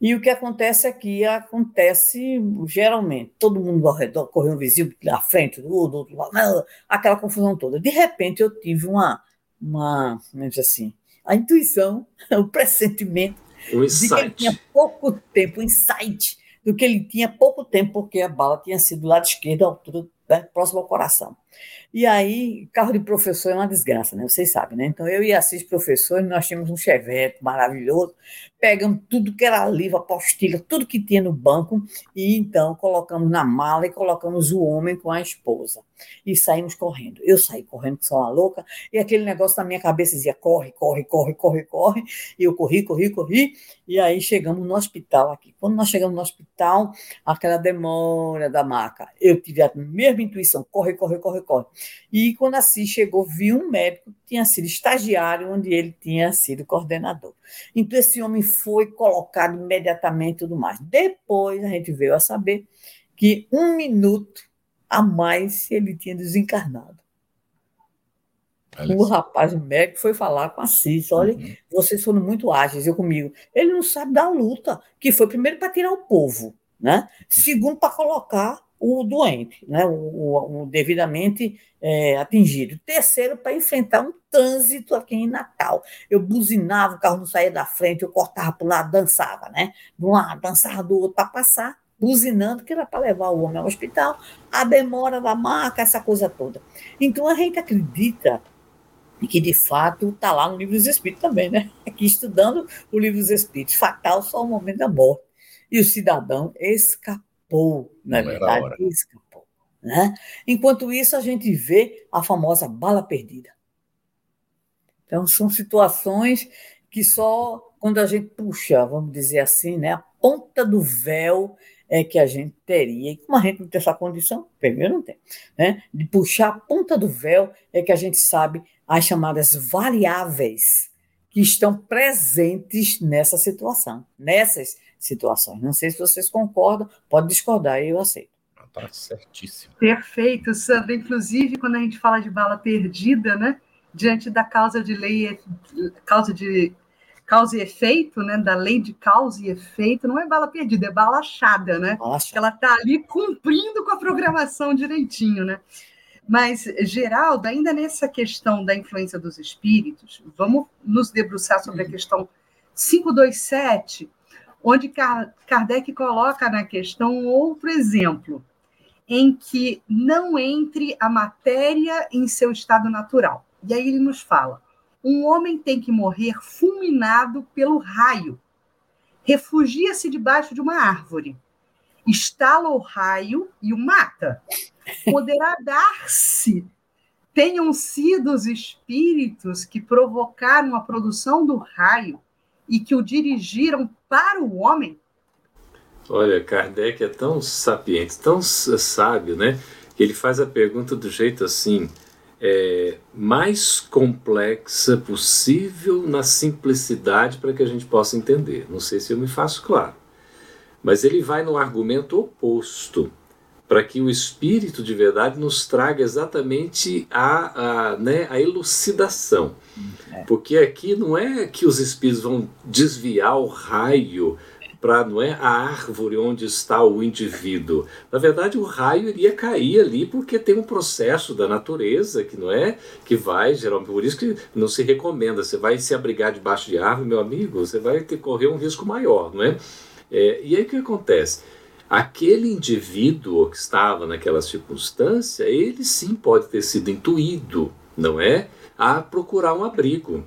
E o que acontece aqui acontece geralmente, todo mundo ao redor, correu um vizinho na frente, do outro lado, aquela confusão toda. De repente eu tive uma, uma, é assim, a intuição, o pressentimento o de que ele tinha pouco tempo, o insight do que ele tinha pouco tempo, porque a bala tinha sido do lado esquerdo, altura, né, próximo ao coração. E aí, carro de professor é uma desgraça, né? Vocês sabem, né? Então, eu e Assis, professores, nós tínhamos um chevette maravilhoso, pegamos tudo que era livro, apostila, tudo que tinha no banco, e então colocamos na mala e colocamos o homem com a esposa. E saímos correndo. Eu saí correndo, que sou uma louca, e aquele negócio na minha cabeça dizia: corre, corre, corre, corre, corre. E eu corri, corri, corri, e aí chegamos no hospital aqui. Quando nós chegamos no hospital, aquela demora da maca, eu tive a mesma intuição: corre, corre, corre, E quando assim chegou, vi um médico que tinha sido estagiário, onde ele tinha sido coordenador. Então, esse homem foi colocado imediatamente e tudo mais. Depois, a gente veio a saber que um minuto a mais ele tinha desencarnado. O rapaz, o médico, foi falar com a Cis: olha, uhum. vocês foram muito ágeis, eu comigo. Ele não sabe da luta, que foi primeiro para tirar o povo, né? Segundo, para colocar o doente, né, o, o, o devidamente é, atingido. Terceiro, para enfrentar um trânsito aqui em Natal. Eu buzinava, o carro não saía da frente, eu cortava para o lado, dançava, né? De um lado, dançava do outro para passar, buzinando, que era para levar o homem ao hospital, a demora da marca, essa coisa toda. Então a gente acredita que de fato está lá no livro dos Espíritos também, né? Aqui estudando o livro dos Espíritos, fatal só o momento da morte. E o cidadão escapou escapou, na Não verdade, escapou. Né? Enquanto isso, a gente vê a famosa bala perdida. Então, são situações que só quando a gente puxa, vamos dizer assim, né, a ponta do véu é que a gente teria, e como a gente não tem essa condição, primeiro não tem, né, de puxar a ponta do véu é que a gente sabe as chamadas variáveis que estão presentes nessa situação, nessas situações. Não sei se vocês concordam, pode discordar, eu aceito. Está certíssimo. Perfeito, Sandra. Inclusive, quando a gente fala de bala perdida, né? diante da causa de lei, causa de causa e efeito, né, da lei de causa e efeito, não é bala perdida, é bala achada, né? Nossa. Ela está ali cumprindo com a programação direitinho, né? Mas, Geraldo, ainda nessa questão da influência dos espíritos, vamos nos debruçar sobre a uhum. questão 527, onde Kardec coloca na questão outro exemplo, em que não entre a matéria em seu estado natural. E aí ele nos fala: um homem tem que morrer fulminado pelo raio. Refugia-se debaixo de uma árvore. Estala o raio e o mata. Poderá dar-se. Tenham sido os espíritos que provocaram a produção do raio e que o dirigiram para o homem? Olha, Kardec é tão sapiente, tão sábio, né? Que ele faz a pergunta do jeito assim é, mais complexa possível na simplicidade para que a gente possa entender. Não sei se eu me faço claro. Mas ele vai no argumento oposto, para que o Espírito de verdade nos traga exatamente a, a, né, a elucidação. É. Porque aqui não é que os Espíritos vão desviar o raio para não é a árvore onde está o indivíduo. Na verdade, o raio iria cair ali porque tem um processo da natureza que não é que vai geralmente por isso que não se recomenda. Você vai se abrigar debaixo de árvore, meu amigo, você vai ter correr um risco maior, não é? é e aí o que acontece? Aquele indivíduo que estava naquela circunstância, ele sim pode ter sido intuído, não é? A procurar um abrigo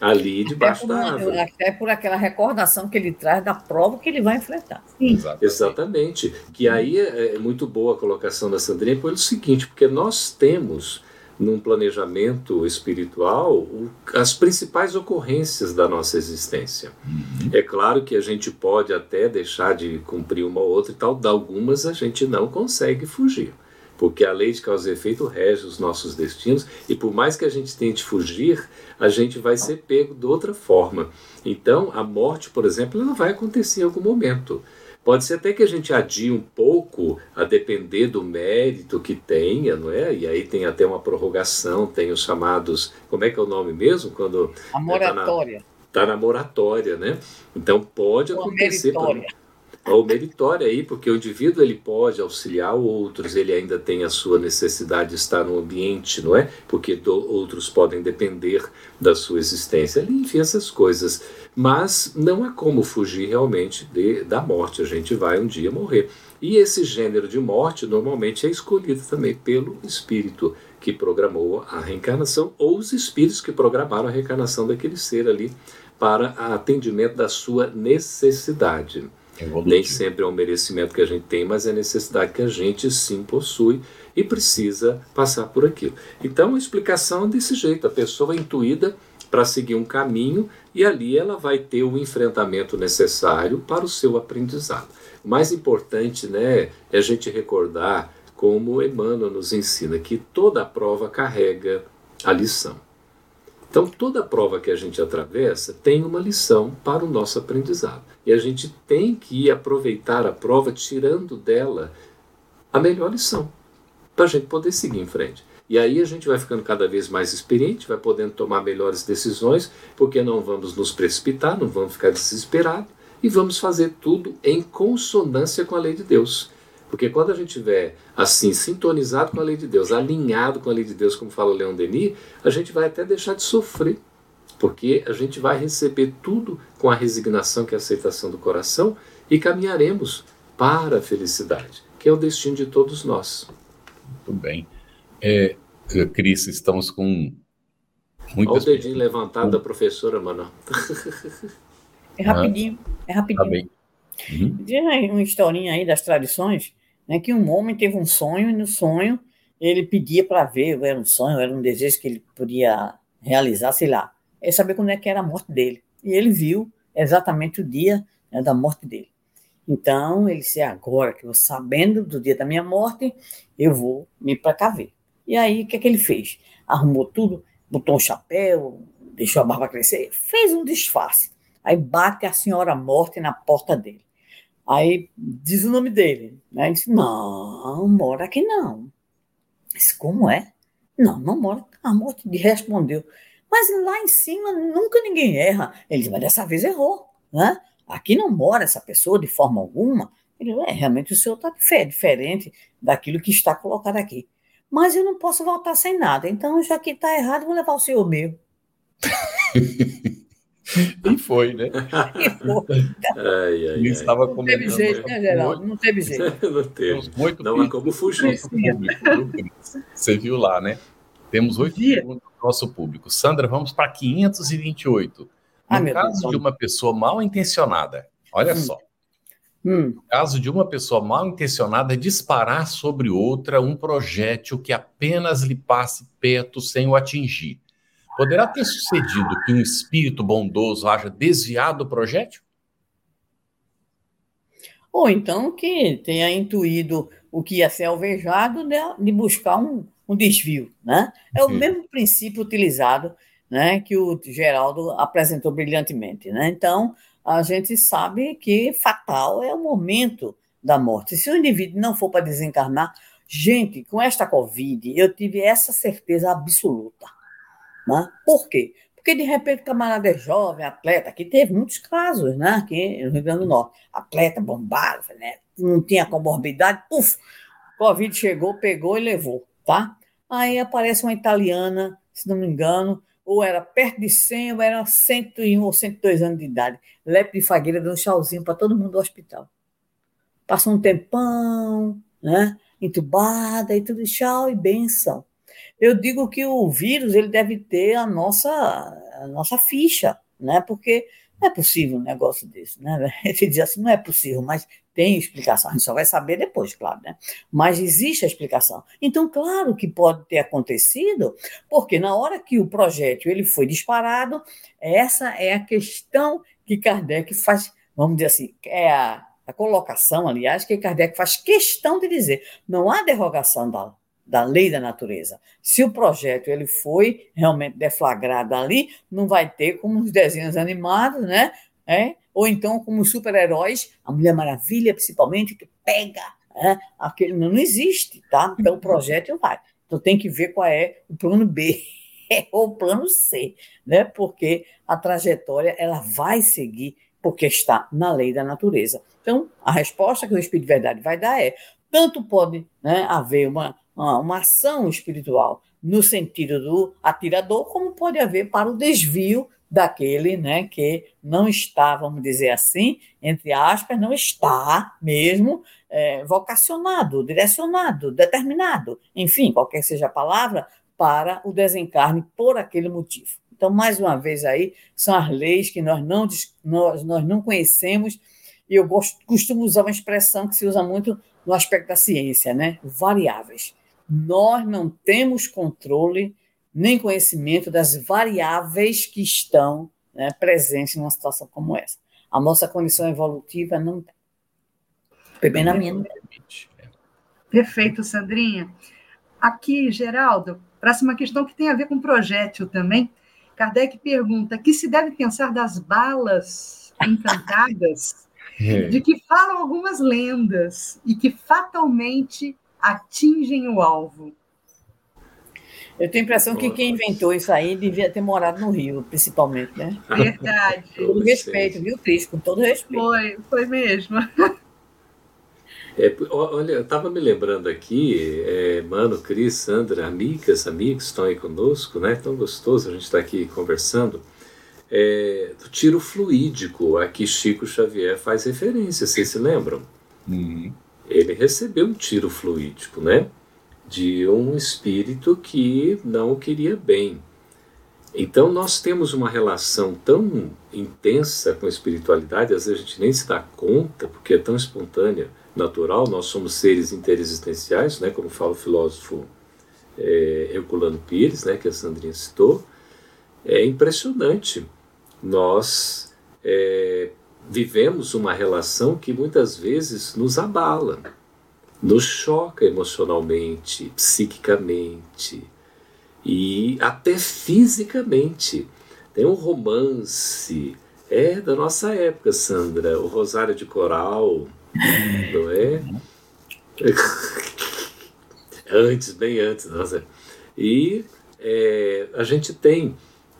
ali debaixo da árvore. Até por aquela recordação que ele traz da prova que ele vai enfrentar. Exatamente. Exatamente. Que aí é, é muito boa a colocação da Sandrinha pelo seguinte, porque nós temos num planejamento espiritual as principais ocorrências da nossa existência. Uhum. É claro que a gente pode até deixar de cumprir uma ou outra e tal, de algumas a gente não consegue fugir porque a lei de causa e efeito rege os nossos destinos e por mais que a gente tente fugir, a gente vai ser pego de outra forma. Então, a morte, por exemplo, ela vai acontecer em algum momento. Pode ser até que a gente adie um pouco, a depender do mérito que tenha, não é? E aí tem até uma prorrogação, tem os chamados, como é que é o nome mesmo? Quando a moratória. Está na, tá na, moratória, né? Então pode acontecer. Meritória ou meritória aí, porque o indivíduo ele pode auxiliar outros, ele ainda tem a sua necessidade de estar no ambiente, não é? Porque do, outros podem depender da sua existência, ali, enfim, essas coisas. Mas não há como fugir realmente de, da morte, a gente vai um dia morrer. E esse gênero de morte normalmente é escolhido também pelo espírito que programou a reencarnação ou os espíritos que programaram a reencarnação daquele ser ali para atendimento da sua necessidade. Evolutivo. Nem sempre é um merecimento que a gente tem, mas é necessidade que a gente sim possui e precisa passar por aquilo. Então a explicação é desse jeito: a pessoa é intuída para seguir um caminho e ali ela vai ter o enfrentamento necessário para o seu aprendizado. O mais importante né, é a gente recordar, como Emmanuel nos ensina, que toda prova carrega a lição. Então, toda prova que a gente atravessa tem uma lição para o nosso aprendizado. E a gente tem que aproveitar a prova tirando dela a melhor lição, para a gente poder seguir em frente. E aí a gente vai ficando cada vez mais experiente, vai podendo tomar melhores decisões, porque não vamos nos precipitar, não vamos ficar desesperados e vamos fazer tudo em consonância com a lei de Deus. Porque quando a gente estiver assim, sintonizado com a lei de Deus, alinhado com a lei de Deus, como fala o Leão Denis, a gente vai até deixar de sofrer. Porque a gente vai receber tudo com a resignação, que é a aceitação do coração, e caminharemos para a felicidade, que é o destino de todos nós. Muito bem. É, Cris, estamos com muitas... Olha o dedinho levantado da professora, mano. É rapidinho, é rapidinho. Tá bem. Uhum. Tem uma historinha aí das tradições né, que um homem teve um sonho e no sonho ele pedia para ver, era um sonho, era um desejo que ele podia realizar, sei lá, é saber quando é que era a morte dele. E ele viu exatamente o dia né, da morte dele. Então ele disse: agora que eu sabendo do dia da minha morte, eu vou me precaver. E aí o que é que ele fez? Arrumou tudo, botou um chapéu, deixou a barba crescer, fez um disfarce. Aí bate a senhora morte na porta dele. Aí diz o nome dele. Né? Ele disse, não, mora aqui não. Disse, como é? Não, não mora A morte respondeu, mas lá em cima nunca ninguém erra. Ele disse, mas dessa vez errou, né? Aqui não mora essa pessoa de forma alguma. Ele é, realmente o senhor está diferente daquilo que está colocado aqui. Mas eu não posso voltar sem nada. Então, já que está errado, vou levar o senhor meu. e foi, né? E foi. Ai, ai, estava não teve jeito, né, Geraldo? Não teve jeito. não teve. Muito não há como fugir. Você viu lá, né? Temos oito perguntas do nosso público. Sandra, vamos para 528. No ah, caso Deus. de uma pessoa mal intencionada, olha hum. só. Hum. No caso de uma pessoa mal intencionada disparar sobre outra um projétil que apenas lhe passe perto sem o atingir, poderá ter sucedido que um espírito bondoso haja desviado o projétil? Ou então que tenha intuído o que ia ser alvejado de, de buscar um, um desvio, né? É o mesmo princípio utilizado, né, que o Geraldo apresentou brilhantemente, né? Então, a gente sabe que fatal é o momento da morte. Se o indivíduo não for para desencarnar, gente, com esta Covid, eu tive essa certeza absoluta. Né? Por quê? Porque de repente o camarada é jovem, atleta, que teve muitos casos, né? Aqui no Rio Grande do Norte. Atleta bombado, né? não tinha comorbidade, puf, Covid chegou, pegou e levou tá? Aí aparece uma italiana, se não me engano, ou era perto de 100, ou era 101 ou 102 anos de idade. Lepe de fagueira deu um chauzinho para todo mundo do hospital. Passou um tempão, né? Entubada e tudo, tchau e benção. Eu digo que o vírus ele deve ter a nossa, a nossa ficha, né? Porque não é possível um negócio desse, né? Ele diz assim, não é possível, mas tem explicação. A gente só vai saber depois, claro, né? Mas existe a explicação. Então, claro que pode ter acontecido, porque na hora que o projétil ele foi disparado, essa é a questão que Kardec faz, vamos dizer assim, é a, a colocação, aliás, que Kardec faz questão de dizer. Não há derrogação da, da lei da natureza. Se o projeto ele foi realmente deflagrado ali, não vai ter como os desenhos animados, né? É? Ou então como super-heróis, a Mulher Maravilha, principalmente, que pega. É? Aquele não existe, tá? Então o projeto vai. Então tem que ver qual é o plano B ou o plano C, né? Porque a trajetória ela vai seguir porque está na lei da natureza. Então, a resposta que o Espírito de Verdade vai dar é: tanto pode né, haver uma, uma ação espiritual no sentido do atirador, como pode haver para o desvio daquele né, que não está, vamos dizer assim, entre aspas, não está mesmo é, vocacionado, direcionado, determinado, enfim, qualquer seja a palavra, para o desencarne por aquele motivo. Então, mais uma vez aí, são as leis que nós não, nós, nós não conhecemos, e eu gosto, costumo usar uma expressão que se usa muito no aspecto da ciência, né? Variáveis nós não temos controle nem conhecimento das variáveis que estão né, presentes numa situação como essa. A nossa condição evolutiva não tem. Bem na minha. Perfeito, Sandrinha. Aqui, Geraldo, próxima questão que tem a ver com projétil também. Kardec pergunta: que se deve pensar das balas encantadas, é. de que falam algumas lendas e que fatalmente atingem o alvo. Eu tenho a impressão que quem inventou isso aí devia ter morado no Rio, principalmente, né? Verdade. Com todo respeito, viu, Cris? Com todo respeito. Foi, foi mesmo. É, olha, eu estava me lembrando aqui, é, Mano, Cris, Sandra, amigas, amigos estão aí conosco, né? Tão gostoso a gente estar tá aqui conversando. É, do tiro fluídico a que Chico Xavier faz referência, vocês se lembram? Uhum ele recebeu um tiro fluídico, né? De um espírito que não o queria bem. Então nós temos uma relação tão intensa com a espiritualidade, às vezes a gente nem se dá conta, porque é tão espontânea, natural, nós somos seres interexistenciais, né, como fala o filósofo é, Herculano Pires, né, que a Sandrinha citou. É impressionante. Nós é, vivemos uma relação que muitas vezes nos abala, nos choca emocionalmente, psiquicamente e até fisicamente. Tem um romance, é da nossa época, Sandra, o Rosário de Coral, não é? antes, bem antes, nossa. E é, a gente tem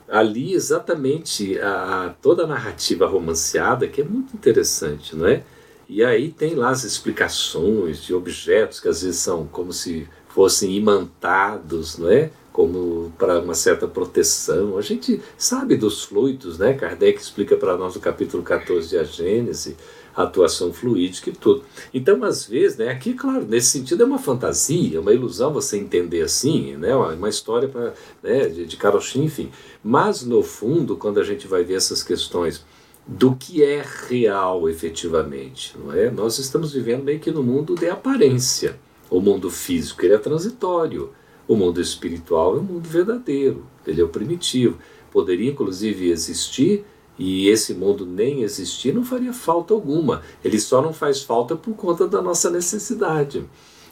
ali exatamente a, a, toda a narrativa romanceada, que é muito interessante, não é? E aí tem lá as explicações de objetos que às vezes são como se fossem imantados, não é? Como para uma certa proteção. A gente sabe dos fluidos, né? Kardec explica para nós no capítulo 14 de A Gênese, a atuação fluídica e tudo. Então, às vezes, né, aqui, claro, nesse sentido é uma fantasia, uma ilusão você entender assim, né, uma história pra, né, de, de enfim. Mas, no fundo, quando a gente vai ver essas questões do que é real efetivamente, não é? Nós estamos vivendo meio que no mundo de aparência. O mundo físico ele é transitório, o mundo espiritual é o mundo verdadeiro, ele é o primitivo. Poderia inclusive existir e esse mundo nem existir, não faria falta alguma. Ele só não faz falta por conta da nossa necessidade.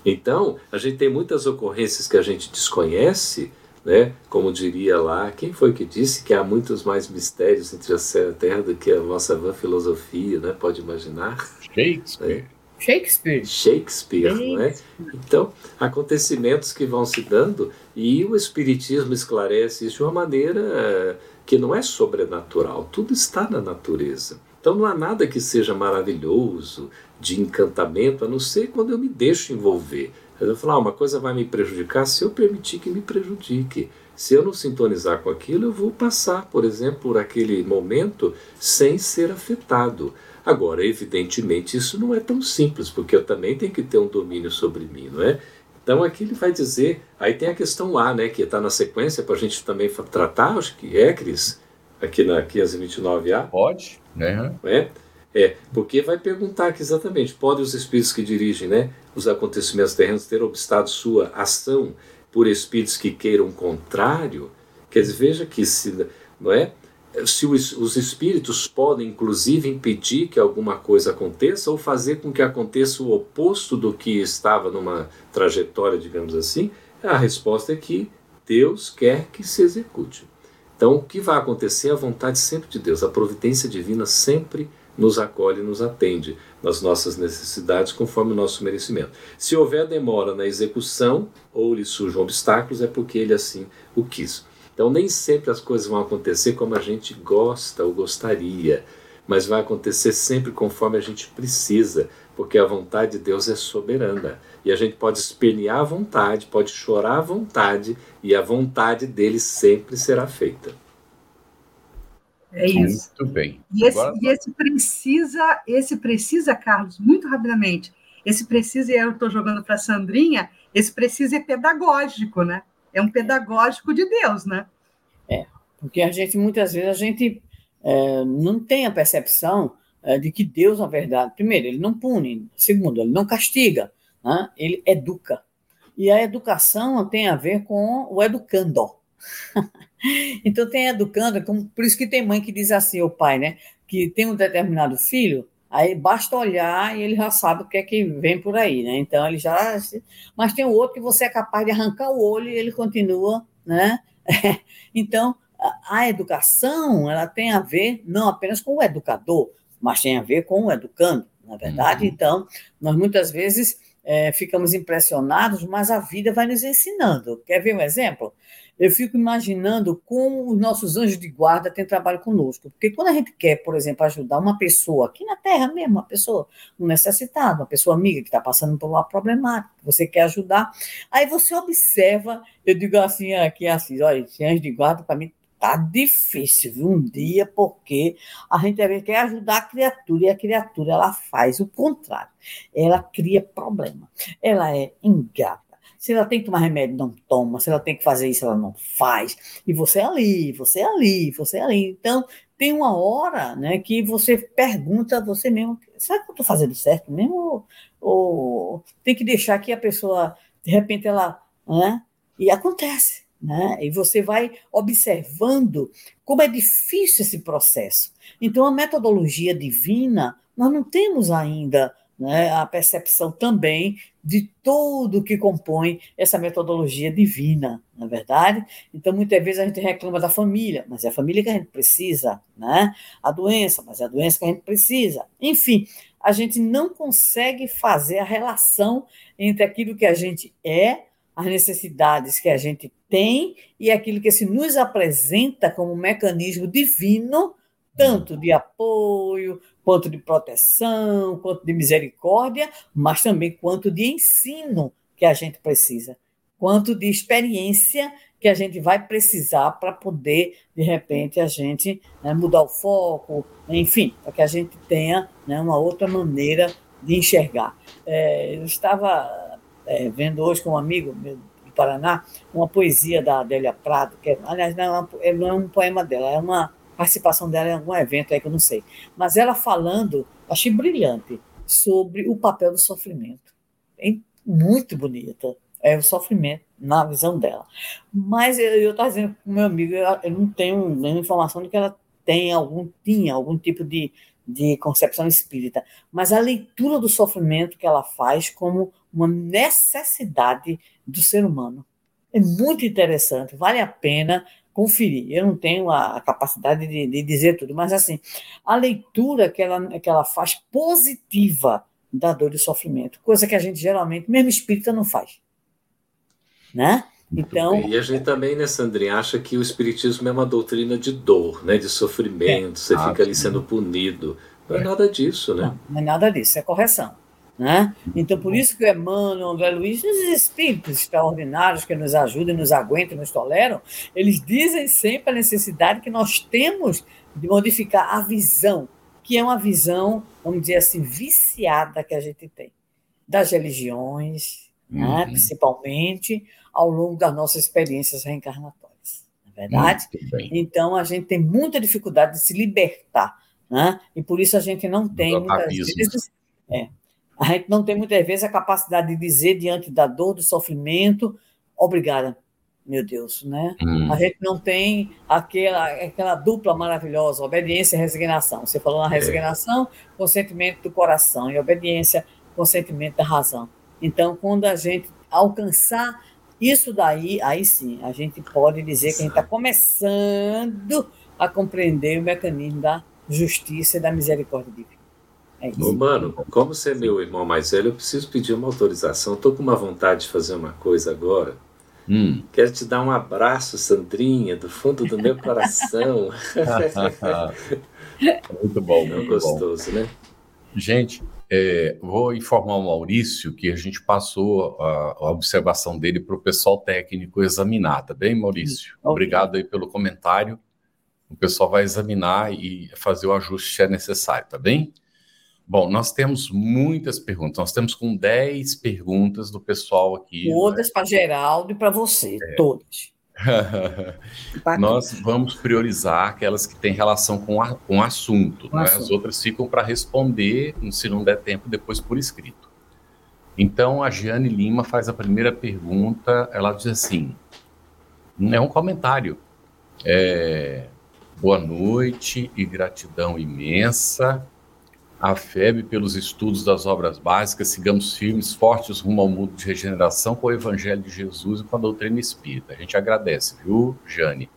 Então, a gente tem muitas ocorrências que a gente desconhece, né? Como diria lá, quem foi que disse que há muitos mais mistérios entre a céu e a terra do que a vossa vã filosofia, né? Pode imaginar? Shakespeare. É. Shakespeare. Shakespeare, é? Então, acontecimentos que vão se dando e o Espiritismo esclarece isso de uma maneira que não é sobrenatural, tudo está na natureza. Então não há nada que seja maravilhoso, de encantamento, a não ser quando eu me deixo envolver. Eu vou falar, ah, uma coisa vai me prejudicar se eu permitir que me prejudique. Se eu não sintonizar com aquilo, eu vou passar, por exemplo, por aquele momento sem ser afetado. Agora, evidentemente, isso não é tão simples, porque eu também tenho que ter um domínio sobre mim, não é? Então aqui ele vai dizer, aí tem a questão A, né, que está na sequência para a gente também tratar, acho que é, Cris, aqui na 529A. Pode, né? É, é, porque vai perguntar aqui exatamente, podem os espíritos que dirigem né, os acontecimentos terrenos ter obstado sua ação por espíritos que queiram contrário? Quer dizer, veja que se, não é? se os, os, espíritos podem, inclusive, impedir que alguma coisa aconteça ou fazer com que aconteça o oposto do que estava numa trajetória, digamos assim, a resposta é que Deus quer que se execute. Então, o que vai acontecer é a vontade sempre de Deus, a providência divina sempre nos acolhe e nos atende nas nossas necessidades conforme o nosso merecimento. Se houver demora na execução ou lhe surjam obstáculos, é porque ele assim o quis. Então, nem sempre as coisas vão acontecer como a gente gosta ou gostaria, mas vai acontecer sempre conforme a gente precisa, porque a vontade de Deus é soberana. E a gente pode espernear à vontade, pode chorar à vontade, e a vontade dele sempre será feita. É isso. Muito bem. E esse, Agora... e esse precisa, esse precisa, Carlos, muito rapidamente. Esse precisa, e eu estou jogando para a Sandrinha, esse precisa é pedagógico, né? é um pedagógico de Deus, né? É, porque a gente, muitas vezes, a gente é, não tem a percepção é, de que Deus, na verdade, primeiro, ele não pune, segundo, ele não castiga, né? ele educa. E a educação tem a ver com o educando. então tem educando, por isso que tem mãe que diz assim, o pai, né? Que tem um determinado filho, Aí basta olhar e ele já sabe o que é que vem por aí, né? Então ele já. Mas tem o outro que você é capaz de arrancar o olho e ele continua, né? Então a educação ela tem a ver não apenas com o educador, mas tem a ver com o educando, na verdade. Uhum. Então nós muitas vezes é, ficamos impressionados, mas a vida vai nos ensinando. Quer ver um exemplo? Eu fico imaginando como os nossos anjos de guarda têm trabalho conosco. Porque quando a gente quer, por exemplo, ajudar uma pessoa aqui na Terra mesmo, uma pessoa necessitada, uma pessoa amiga que está passando por uma problemática, você quer ajudar, aí você observa, eu digo assim, aqui assim, olha, esse anjo de guarda para mim tá difícil, viu? Um dia, porque a gente quer ajudar a criatura e a criatura ela faz o contrário. Ela cria problema. Ela é ingrata se ela tem que tomar remédio, não toma. Se ela tem que fazer isso, ela não faz. E você é ali, você é ali, você é ali. Então, tem uma hora né, que você pergunta a você mesmo: será que eu estou fazendo certo mesmo? Ou, ou, tem que deixar que a pessoa, de repente, ela. Né, e acontece. Né? E você vai observando como é difícil esse processo. Então, a metodologia divina, nós não temos ainda né, a percepção também de tudo que compõe essa metodologia divina, na é verdade? Então, muitas vezes a gente reclama da família, mas é a família que a gente precisa, né? A doença, mas é a doença que a gente precisa. Enfim, a gente não consegue fazer a relação entre aquilo que a gente é as necessidades que a gente tem e aquilo que se nos apresenta como um mecanismo divino, tanto de apoio, quanto de proteção, quanto de misericórdia, mas também quanto de ensino que a gente precisa, quanto de experiência que a gente vai precisar para poder, de repente, a gente né, mudar o foco, enfim, para que a gente tenha né, uma outra maneira de enxergar. É, eu estava é, vendo hoje com um amigo meu do Paraná uma poesia da Adélia Prado, que, é, aliás, não é, uma, é, não é um poema dela, é uma participação dela em algum evento aí que eu não sei. Mas ela falando, achei brilhante, sobre o papel do sofrimento. É muito bonita. É o sofrimento na visão dela. Mas eu estava dizendo com meu amigo, eu não tenho nenhuma informação de que ela tem algum, tinha algum tipo de, de concepção espírita, mas a leitura do sofrimento que ela faz como uma necessidade do ser humano. É muito interessante, vale a pena conferir. Eu não tenho a, capacidade de, de, dizer tudo, mas assim, a leitura que ela, que ela faz positiva da dor e do sofrimento, coisa que a gente geralmente, mesmo espírita, não faz. Né? Então, e a gente também, né, Sandrinha, acha que o espiritismo é uma doutrina de dor, né, de sofrimento, é. você ah, fica ali sendo punido. Não é, é nada disso, né? Não, não é nada disso, é correção. Né? Então, por isso que o Emmanuel, o André Luiz, os espíritos extraordinários que nos ajudam, nos aguentam, nos toleram, eles dizem sempre a necessidade que nós temos de modificar a visão, que é uma visão, vamos dizer assim, viciada que a gente tem, das religiões, né? uhum. né? principalmente ao longo das nossas experiências reencarnatórias. Não é verdade? Então, a gente tem muita dificuldade de se libertar. Né? E por isso a gente não tem, muitas vezes. É, a gente não tem muitas vezes a capacidade de dizer diante da dor, do sofrimento, obrigada, meu Deus, né? Hum. A gente não tem aquela, aquela dupla maravilhosa, obediência e resignação. Você falou na é. resignação, é. consentimento do coração, e obediência, consentimento da razão. Então, quando a gente alcançar isso daí, aí sim, a gente pode dizer que a gente está começando a compreender o mecanismo da justiça e da misericórdia divina. É isso. Mano, como você é meu irmão mais velho, eu preciso pedir uma autorização. Estou com uma vontade de fazer uma coisa agora. Hum. Quero te dar um abraço, Sandrinha, do fundo do meu coração. muito bom, muito gostoso, bom. né? Gente, é, vou informar o Maurício que a gente passou a, a observação dele para o pessoal técnico examinar, tá bem, Maurício? Okay. Obrigado aí pelo comentário. O pessoal vai examinar e fazer o ajuste se é necessário, tá bem? Bom, nós temos muitas perguntas. Nós temos com 10 perguntas do pessoal aqui. Né? Todas né? para Geraldo e para você, é. todas. nós vamos priorizar aquelas que têm relação com, a, com o assunto. né? assunto. As outras ficam para responder, se não der tempo, depois por escrito. Então, a Giane Lima faz a primeira pergunta. Ela diz assim: é um comentário. É, Boa noite e gratidão imensa a FEB pelos estudos das obras básicas, sigamos firmes, fortes rumo ao mundo de regeneração com o Evangelho de Jesus e com a doutrina espírita. A gente agradece, viu, Jane?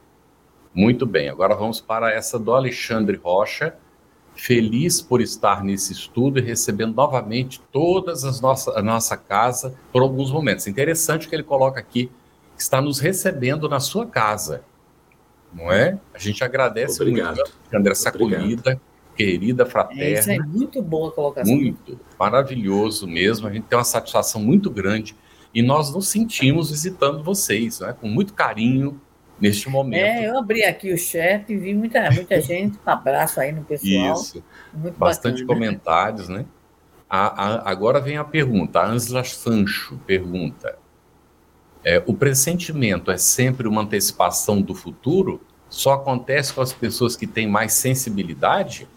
Muito bem, agora vamos para essa do Alexandre Rocha, feliz por estar nesse estudo e recebendo novamente todas as nossas a nossa casa por alguns momentos. Interessante que ele coloca aqui que está nos recebendo na sua casa, não é? A gente agradece Obrigado. muito, Alexandre, essa Obrigado. acolhida querida, fraterna. É, isso é muito boa a colocação. Muito, maravilhoso mesmo. A gente tem uma satisfação muito grande e nós nos sentimos visitando vocês, né, com muito carinho neste momento. É, eu abri aqui o chat e vi muita, muita gente. Um abraço aí no pessoal. Isso, muito bastante bacana. comentários, né? A, a, agora vem a pergunta. A Ansela Sancho pergunta: é, o pressentimento é sempre uma antecipação do futuro? Só acontece com as pessoas que têm mais sensibilidade?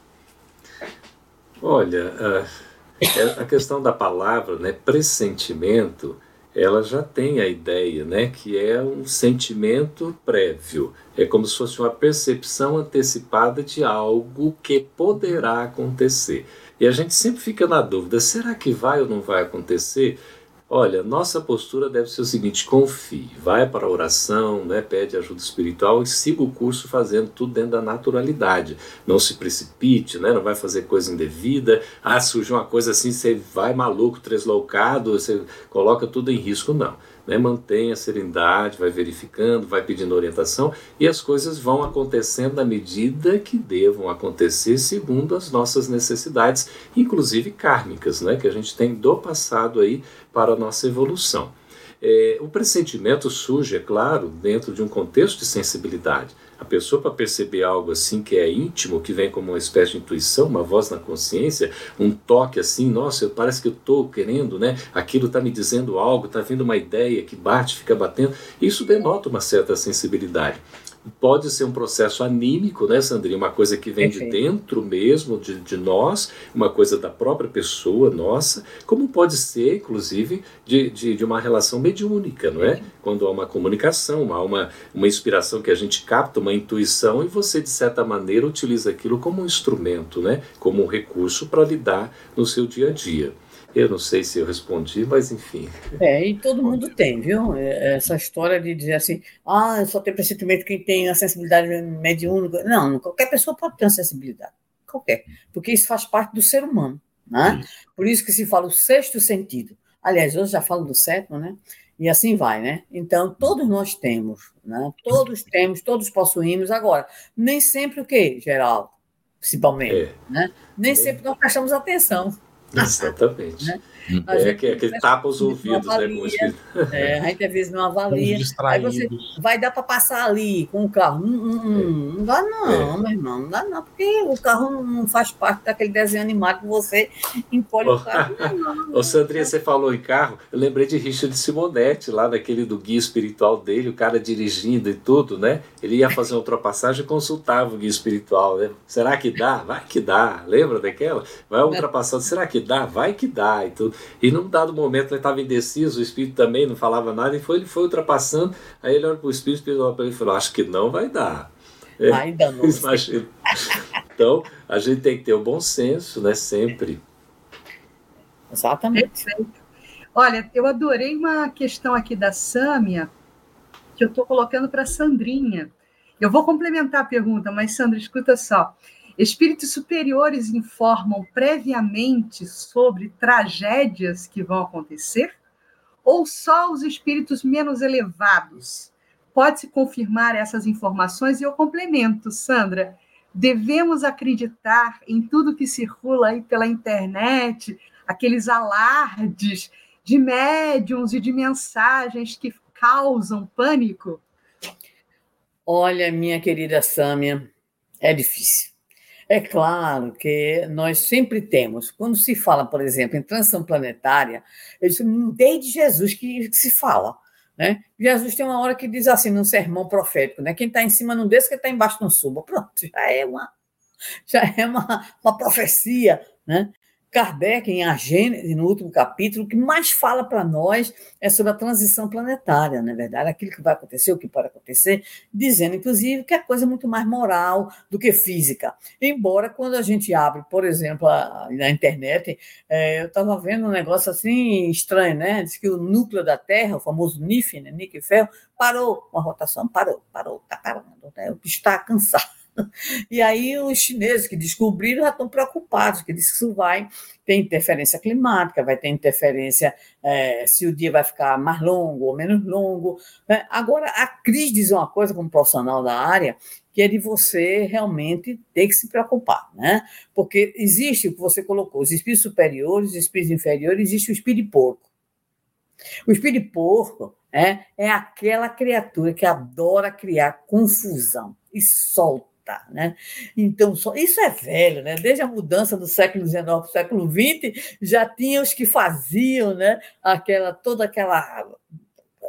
Olha, a, a questão da palavra, né, pressentimento, ela já tem a ideia, né, que é um sentimento prévio. É como se fosse uma percepção antecipada de algo que poderá acontecer. E a gente sempre fica na dúvida: será que vai ou não vai acontecer? Olha, nossa postura deve ser o seguinte: confie, vai para a oração, né, pede ajuda espiritual e siga o curso fazendo tudo dentro da naturalidade. Não se precipite, né, não vai fazer coisa indevida. Ah, surgiu uma coisa assim, você vai maluco, tresloucado, você coloca tudo em risco. Não. Né? Mantém a serenidade, vai verificando, vai pedindo orientação e as coisas vão acontecendo na medida que devam acontecer segundo as nossas necessidades, inclusive kármicas, né? Que a gente tem do passado aí para a nossa evolução. É, o pressentimento surge, é claro, dentro de um contexto de sensibilidade. A pessoa, para perceber algo assim que é íntimo, que vem como uma espécie de intuição, uma voz na consciência, um toque assim, nossa, parece que eu estou querendo, né? Aquilo está me dizendo algo, está vindo uma ideia que bate, fica batendo. Isso denota uma certa sensibilidade pode ser um processo anímico, né, Sandrinha? Uma coisa que vem Perfeito. de dentro mesmo, de, de nós, uma coisa da própria pessoa nossa, como pode ser, inclusive, de, de, de uma relação mediúnica, não é? Quando há uma comunicação, há uma, uma inspiração que a gente capta, uma intuição, e você, de certa maneira, utiliza aquilo como um instrumento, né? Como um recurso para lidar no seu dia a dia. Eu não sei se eu respondi, mas enfim. É, e todo mundo tem, viu? É, essa história de dizer assim, ah, só tem pressentimento quem tem a sensibilidade mediúnica. Não, qualquer pessoa pode ter uma sensibilidade. Qualquer. Porque isso faz parte do ser humano. Né? Por isso que se fala o sexto sentido. Aliás, hoje já falo do sétimo, né? E assim vai, né? Então, todos nós temos, né? Todos temos, todos possuímos. Agora, nem sempre o quê, Geraldo? Principalmente, é. né? Nem sempre nós prestamos atenção. Exatamente. né? É que, que tapa os ouvidos, né? Como é, a gente às vezes não avalia. Aí você vai dar para passar ali com o carro. Hum, hum, hum. Não dá, não, é. meu irmão. Não dá, não, porque o carro não faz parte daquele desenho animado que você encolhe o carro. Ô, Sandrinha, você falou em carro, eu lembrei de Richard Simonetti, lá naquele do guia espiritual dele, o cara dirigindo e tudo, né? Ele ia fazer uma ultrapassagem e consultava o guia espiritual, né? Será que dá? Vai que dá. Lembra daquela? Vai ultrapassando, será que dá? Vai que dá e tudo. E num dado momento ele estava indeciso, o espírito também não falava nada, e foi, ele foi ultrapassando. Aí ele olhou para o espírito, o espírito olhou para ele e falou: Acho que não vai dar. É, Ainda não. Imagina. Então, a gente tem que ter o bom senso, né? Sempre. Exatamente. Perfeito. Olha, eu adorei uma questão aqui da Sâmia, que eu estou colocando para a Sandrinha. Eu vou complementar a pergunta, mas, Sandra, escuta só. Espíritos superiores informam previamente sobre tragédias que vão acontecer? Ou só os espíritos menos elevados? Pode-se confirmar essas informações? E eu complemento, Sandra. Devemos acreditar em tudo que circula aí pela internet, aqueles alardes de médiums e de mensagens que causam pânico? Olha, minha querida Sâmia, é difícil. É claro que nós sempre temos, quando se fala, por exemplo, em transição planetária, desde Jesus que se fala. Né? Jesus tem uma hora que diz assim, num sermão profético, né? quem está em cima não desça, quem está embaixo não suba. Pronto, já é uma, já é uma, uma profecia. Né? Kardec, em A Gênese, no último capítulo, o que mais fala para nós é sobre a transição planetária, na é verdade, aquilo que vai acontecer, o que pode acontecer, dizendo, inclusive, que é coisa muito mais moral do que física. Embora, quando a gente abre, por exemplo, a, na internet, é, eu estava vendo um negócio assim estranho, né? Diz que o núcleo da Terra, o famoso NIF, né, níquel e ferro, parou, uma rotação parou, parou, está parando, né? o está cansado E aí os chineses que descobriram já estão preocupados, que diz que isso vai ter interferência climática, vai ter interferência é, se o dia vai ficar mais longo ou menos longo. Né? Agora, a Cris diz uma coisa como profissional da área, que é de você realmente ter que se preocupar, né? Porque existe o que você colocou, os espíritos superiores, os espíritos inferiores, existe o espírito porco. O espírito porco é, é aquela criatura que adora criar confusão e solta né? Então, só, isso é velho, né? Desde a mudança do século XIX para o século XX, já tinha os que faziam, né? Aquela, toda aquela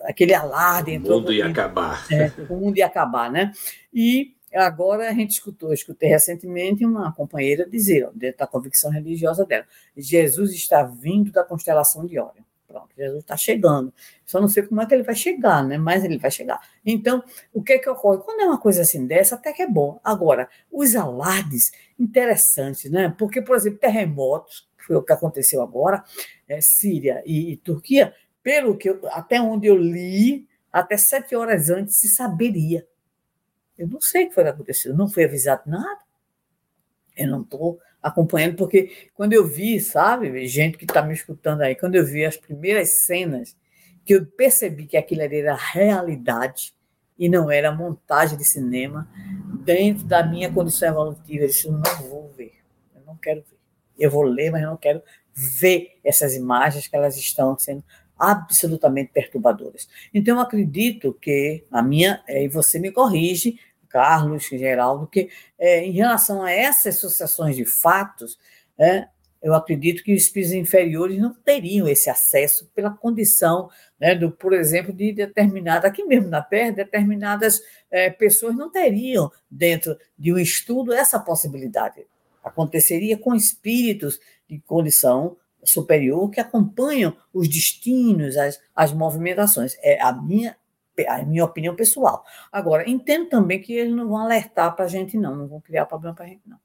aquele alarde. O mundo ia acabar. É, o mundo ia acabar, né? E agora a gente escutou, escutei recentemente uma companheira dizer, dentro da convicção religiosa dela, Jesus está vindo da constelação de Órion. Pronto, Jesus está chegando. Só não sei como é que ele vai chegar, né? Mas ele vai chegar. Então, o que é que ocorre? Quando é uma coisa assim dessa, até que é bom. Agora, os alardes interessantes, né? Porque, por exemplo, terremotos, que foi o que aconteceu agora, é, Síria e, e Turquia, pelo que eu, até onde eu li, até sete horas antes se saberia. Eu não sei o que foi que aconteceu, não foi avisado nada. Eu não estou acompanhando, porque quando eu vi, sabe, gente que está me escutando aí, quando eu vi as primeiras cenas que eu percebi que aquilo era realidade e não era montagem de cinema dentro da minha condição evolutiva. Eu disse, eu não vou ver, eu não quero ver. Eu vou ler, mas eu não quero ver essas imagens que elas estão sendo absolutamente perturbadoras. Então, eu acredito que a minha, e você me corrige, Carlos, Geraldo, que é, em relação a essas associações de fatos, é, eu acredito que os espíritos inferiores não teriam esse acesso pela condição, né, do, por exemplo, de determinada, aqui mesmo na Terra, determinadas é, pessoas não teriam, dentro de um estudo, essa possibilidade. Aconteceria com espíritos de condição superior que acompanham os destinos, as, as movimentações. É a minha, a minha opinião pessoal. Agora, entendo também que eles não vão alertar para a gente, não, não vão criar problema para a gente, não.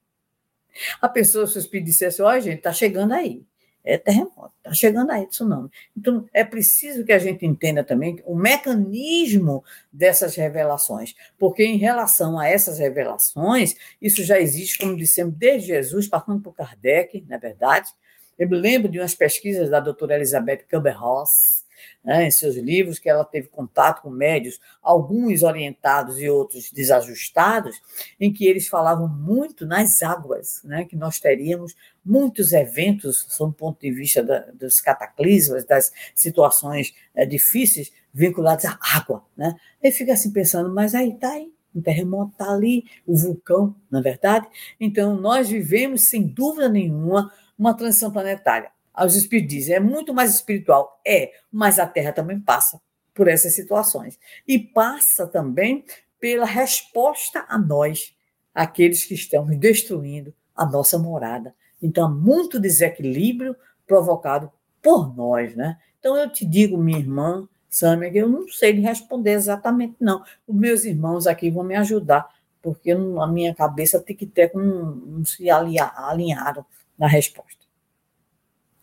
A pessoa, se o espírito dissesse, olha, gente, está chegando aí. É terremoto, está chegando aí tsunami. Então, é preciso que a gente entenda também o mecanismo dessas revelações, porque em relação a essas revelações, isso já existe, como dissemos, desde Jesus, passando por Kardec, na é verdade. Eu me lembro de umas pesquisas da doutora Elizabeth Kubler-Ross, né, em seus livros, que ela teve contato com médios, alguns orientados e outros desajustados, em que eles falavam muito nas águas, né, que nós teríamos muitos eventos, sob o ponto de vista da, dos cataclismas, das situações é, difíceis, vinculados à água. Né? E fica assim pensando, mas aí está aí, um terremoto está ali, o vulcão, na é verdade. Então, nós vivemos, sem dúvida nenhuma, uma transição planetária os espíritos dizem, é muito mais espiritual. É, mas a Terra também passa por essas situações. E passa também pela resposta a nós, aqueles que estamos destruindo a nossa morada. Então, muito desequilíbrio provocado por nós, né? Então, eu te digo, minha irmã, Sâmia, que eu não sei lhe responder exatamente, não. Os meus irmãos aqui vão me ajudar, porque a minha cabeça tem que ter não se alinharam na resposta.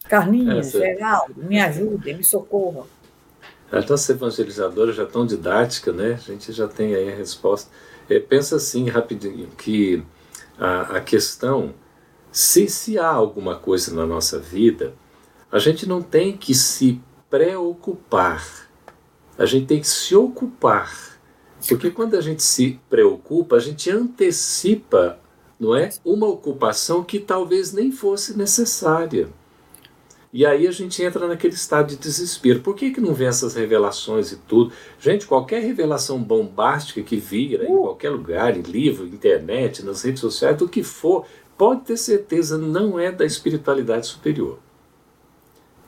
Carlinhos, Essa... Geraldo, me ajudem, me socorram. A nossa evangelizadora já tão didática, né? A gente já tem aí a resposta. É, pensa assim, rapidinho, que a, a questão, se, se há alguma coisa na nossa vida, a gente não tem que se preocupar, a gente tem que se ocupar. Porque quando a gente se preocupa, a gente antecipa, não é, uma ocupação que talvez nem fosse necessária. E aí a gente entra naquele estado de desespero. Por que, que não vem essas revelações e tudo? Gente, qualquer revelação bombástica que vira em uh! qualquer lugar, em livro, internet, nas redes sociais, do que for, pode ter certeza, não é da espiritualidade superior.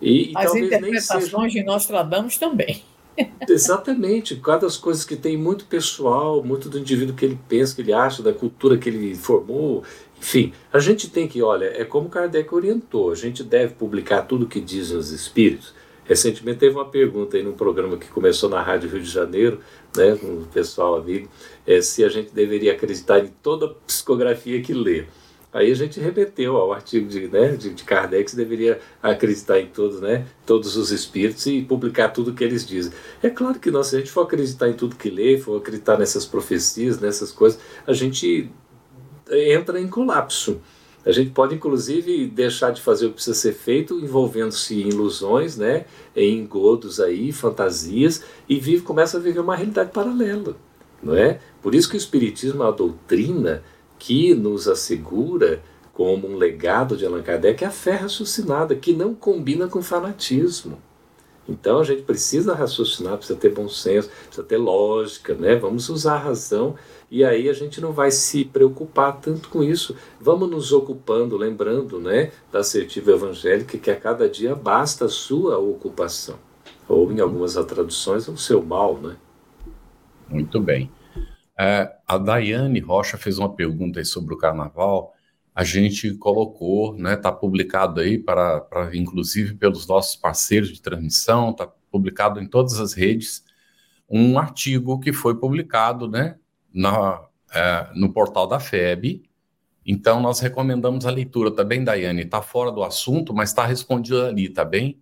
E, e As interpretações seja... de Nostradamus também. Exatamente, cada das coisas que tem muito pessoal, muito do indivíduo que ele pensa, que ele acha, da cultura que ele formou, enfim, a gente tem que, olha, é como Kardec orientou, a gente deve publicar tudo o que dizem os espíritos. Recentemente teve uma pergunta aí num programa que começou na Rádio Rio de Janeiro, né, com o pessoal amigo, é, se a gente deveria acreditar em toda psicografia que lê. Aí a gente remeteu ao artigo de, né, de, de Kardec que deveria acreditar em todos, né, todos os espíritos e publicar tudo o que eles dizem. É claro que nós, se a gente for acreditar em tudo que lê, for acreditar nessas profecias, nessas coisas, a gente entra em colapso. A gente pode, inclusive, deixar de fazer o que precisa ser feito, envolvendo-se em ilusões, né, em engodos aí, fantasias, e vive, começa a viver uma realidade paralela. Não é? Por isso que o Espiritismo é uma doutrina que nos assegura, como um legado de Allan Kardec, a fé raciocinada, que não combina com fanatismo. Então a gente precisa raciocinar, precisa ter bom senso, precisa ter lógica, né? Vamos usar a razão e aí a gente não vai se preocupar tanto com isso. Vamos nos ocupando, lembrando, né, da assertiva evangélica que a cada dia basta a sua ocupação. Ou em algumas traduções, o seu mal, né? Muito bem. É, a Daiane Rocha fez uma pergunta sobre o carnaval a gente colocou, né, está publicado aí para, para, inclusive pelos nossos parceiros de transmissão, está publicado em todas as redes, um artigo que foi publicado, né, na, é, no portal da FEB. Então, nós recomendamos a leitura, tá bem, Daiane? Está fora do assunto, mas está respondido ali, tá bem?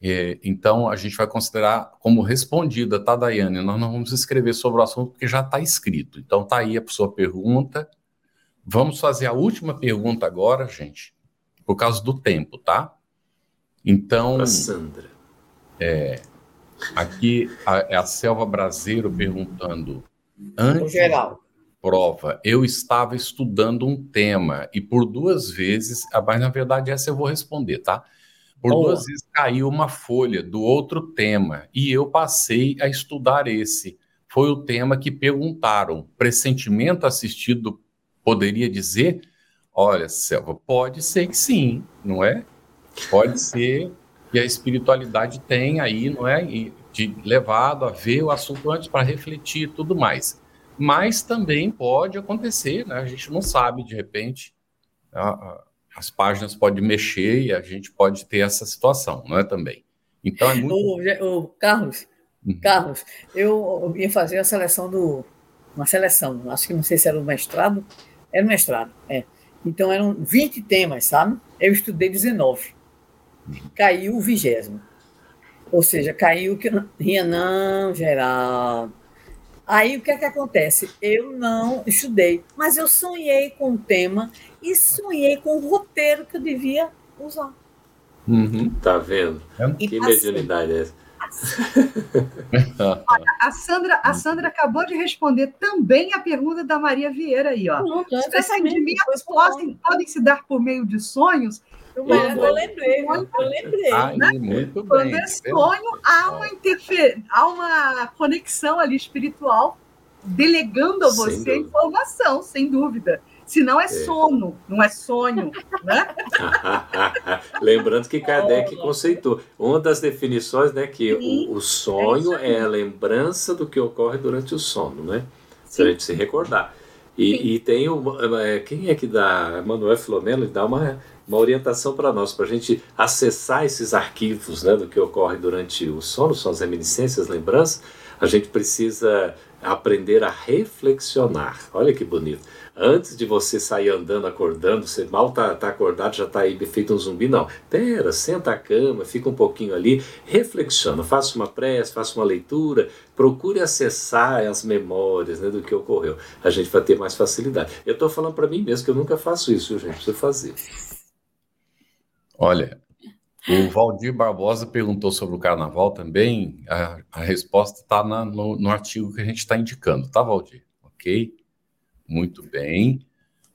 É, então, a gente vai considerar como respondida, tá, Daiane? Nós não vamos escrever sobre o assunto porque já está escrito. Então, tá aí a sua pergunta Vamos fazer a última pergunta agora, gente, por causa do tempo, tá? Então. A Sandra. É, Aqui a, é a Selva Brasileiro perguntando. Antes geral. prova, eu estava estudando um tema e por duas vezes, ah, mas na verdade essa eu vou responder, tá? Por Boa. duas vezes caiu uma folha do outro tema e eu passei a estudar esse. Foi o tema que perguntaram. Pressentimento assistido poderia dizer? Olha, Selva, pode ser que sim, não é? Pode ser que a espiritualidade tem aí, não é? De levado a ver o assunto antes para refletir e tudo mais. Mas também pode acontecer, né? A gente não sabe, de repente, a, a, as páginas podem mexer e a gente pode ter essa situação, não é também? Então é muito. O, o Carlos, uhum. Carlos, eu ia fazer a seleção do. Uma seleção, acho que não sei se era o mestrado. Era o mestrado, é. Então eram 20 temas, sabe? Eu estudei 19. Uhum. Caiu o vigésimo. Ou seja, caiu que ria não, Geraldo. Aí o que é que acontece? Eu não estudei, mas eu sonhei com o tema e sonhei com o roteiro que eu devia usar. Uhum. Tá vendo? É. Que mediunidade é essa? Olha, a Sandra, a Sandra acabou de responder também a pergunta da Maria Vieira aí, ó. Os pressentimentos podem, podem se dar por meio de sonhos eu, eu lembrei, eu lembrei. Né? muito Quando bem. é sonho, há uma, interfer... há uma conexão ali espiritual delegando a você informação, sem dúvida. Se não é, é, sono, não é sonho. Né? Lembrando que Kardec conceitou. Uma das definições né, que o, o, sonho é, é, a lembrança do que ocorre durante o sono, né? Se a gente se recordar. E, e tem o. É, quem é que dá? Manuel Filomeno dá uma uma orientação para nós, para a gente acessar esses arquivos né, do que ocorre durante o sono, são as reminiscências, lembranças, a gente precisa aprender a reflexionar. Olha que bonito. Antes de você sair andando, acordando, você mal está tá acordado, já está aí feito um zumbi. Não. Pera, senta a cama, fica um pouquinho ali, reflexiona, faça uma prece, faça uma leitura, procure acessar as memórias né, do que ocorreu. A gente vai ter mais facilidade. Eu estou falando para mim mesmo que eu nunca faço isso, gente. Preciso fazer. Olha, o Valdir Barbosa perguntou sobre o carnaval também. A, a resposta está no, no, artigo que a gente está indicando, tá, Valdir? Ok? Muito bem.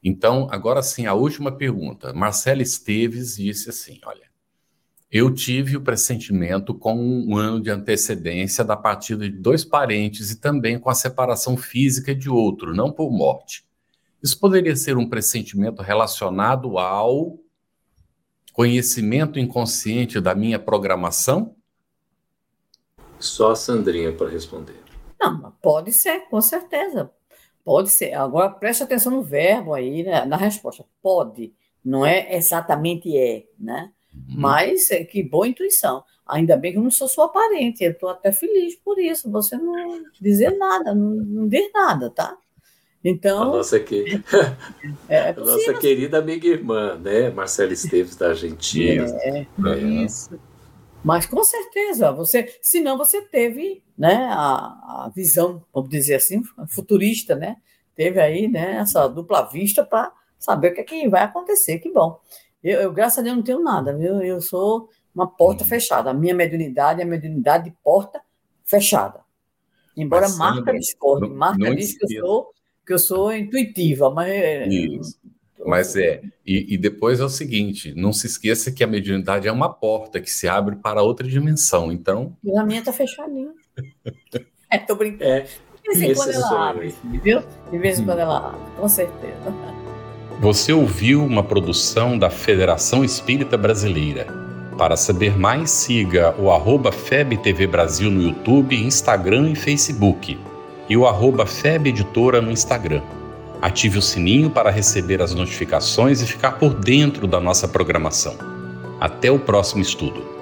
Então, agora sim, a última pergunta. Marcela Esteves disse assim: olha, eu tive o pressentimento com um ano de antecedência da partida de dois parentes e também com a separação física de outro, não por morte. Isso poderia ser um pressentimento relacionado ao conhecimento inconsciente da minha programação? Só a Sandrinha para responder. Não, pode ser, com certeza. Pode ser. Agora preste atenção no verbo aí, né, na resposta. Pode. Não é exatamente é, né? Uhum. Mas é, que boa intuição. Ainda bem que eu não sou sua parente. Eu estou até feliz por isso. Você não dizer nada, não, não diz nada, tá? Então. A nossa, que... é, é a nossa querida amiga irmã, né? Marcela Esteves, da Argentina. É, é. Isso. Mas com certeza, você, se não você teve né, a, a, visão, vamos dizer assim, futurista, né? Teve aí né, essa dupla vista para saber o que, é que vai acontecer. Que bom. Eu, eu, graças a Deus, não tenho nada, viu? Eu sou uma porta hum. fechada. A minha mediunidade é a mediunidade de porta fechada. Embora Mas, marca discorde, marca diz que eu sou que eu sou intuitiva, mas. É, Isso. Mas é, e, e, depois é o seguinte: não se esqueça que a mediunidade é uma porta que se abre para outra dimensão. Então. A minha tá fechadinha. é, tô brincando. É, de vez em quando ela abre, viu? De vez em quando ela abre, com certeza. Você ouviu uma produção da Federação Espírita Brasileira. Para saber mais, siga o arroba FebTV Brasil no YouTube, Instagram e Facebook e o arroba FEB Editora no Instagram. Ative o sininho para receber as notificações e ficar por dentro da nossa programação. Até o próximo estudo.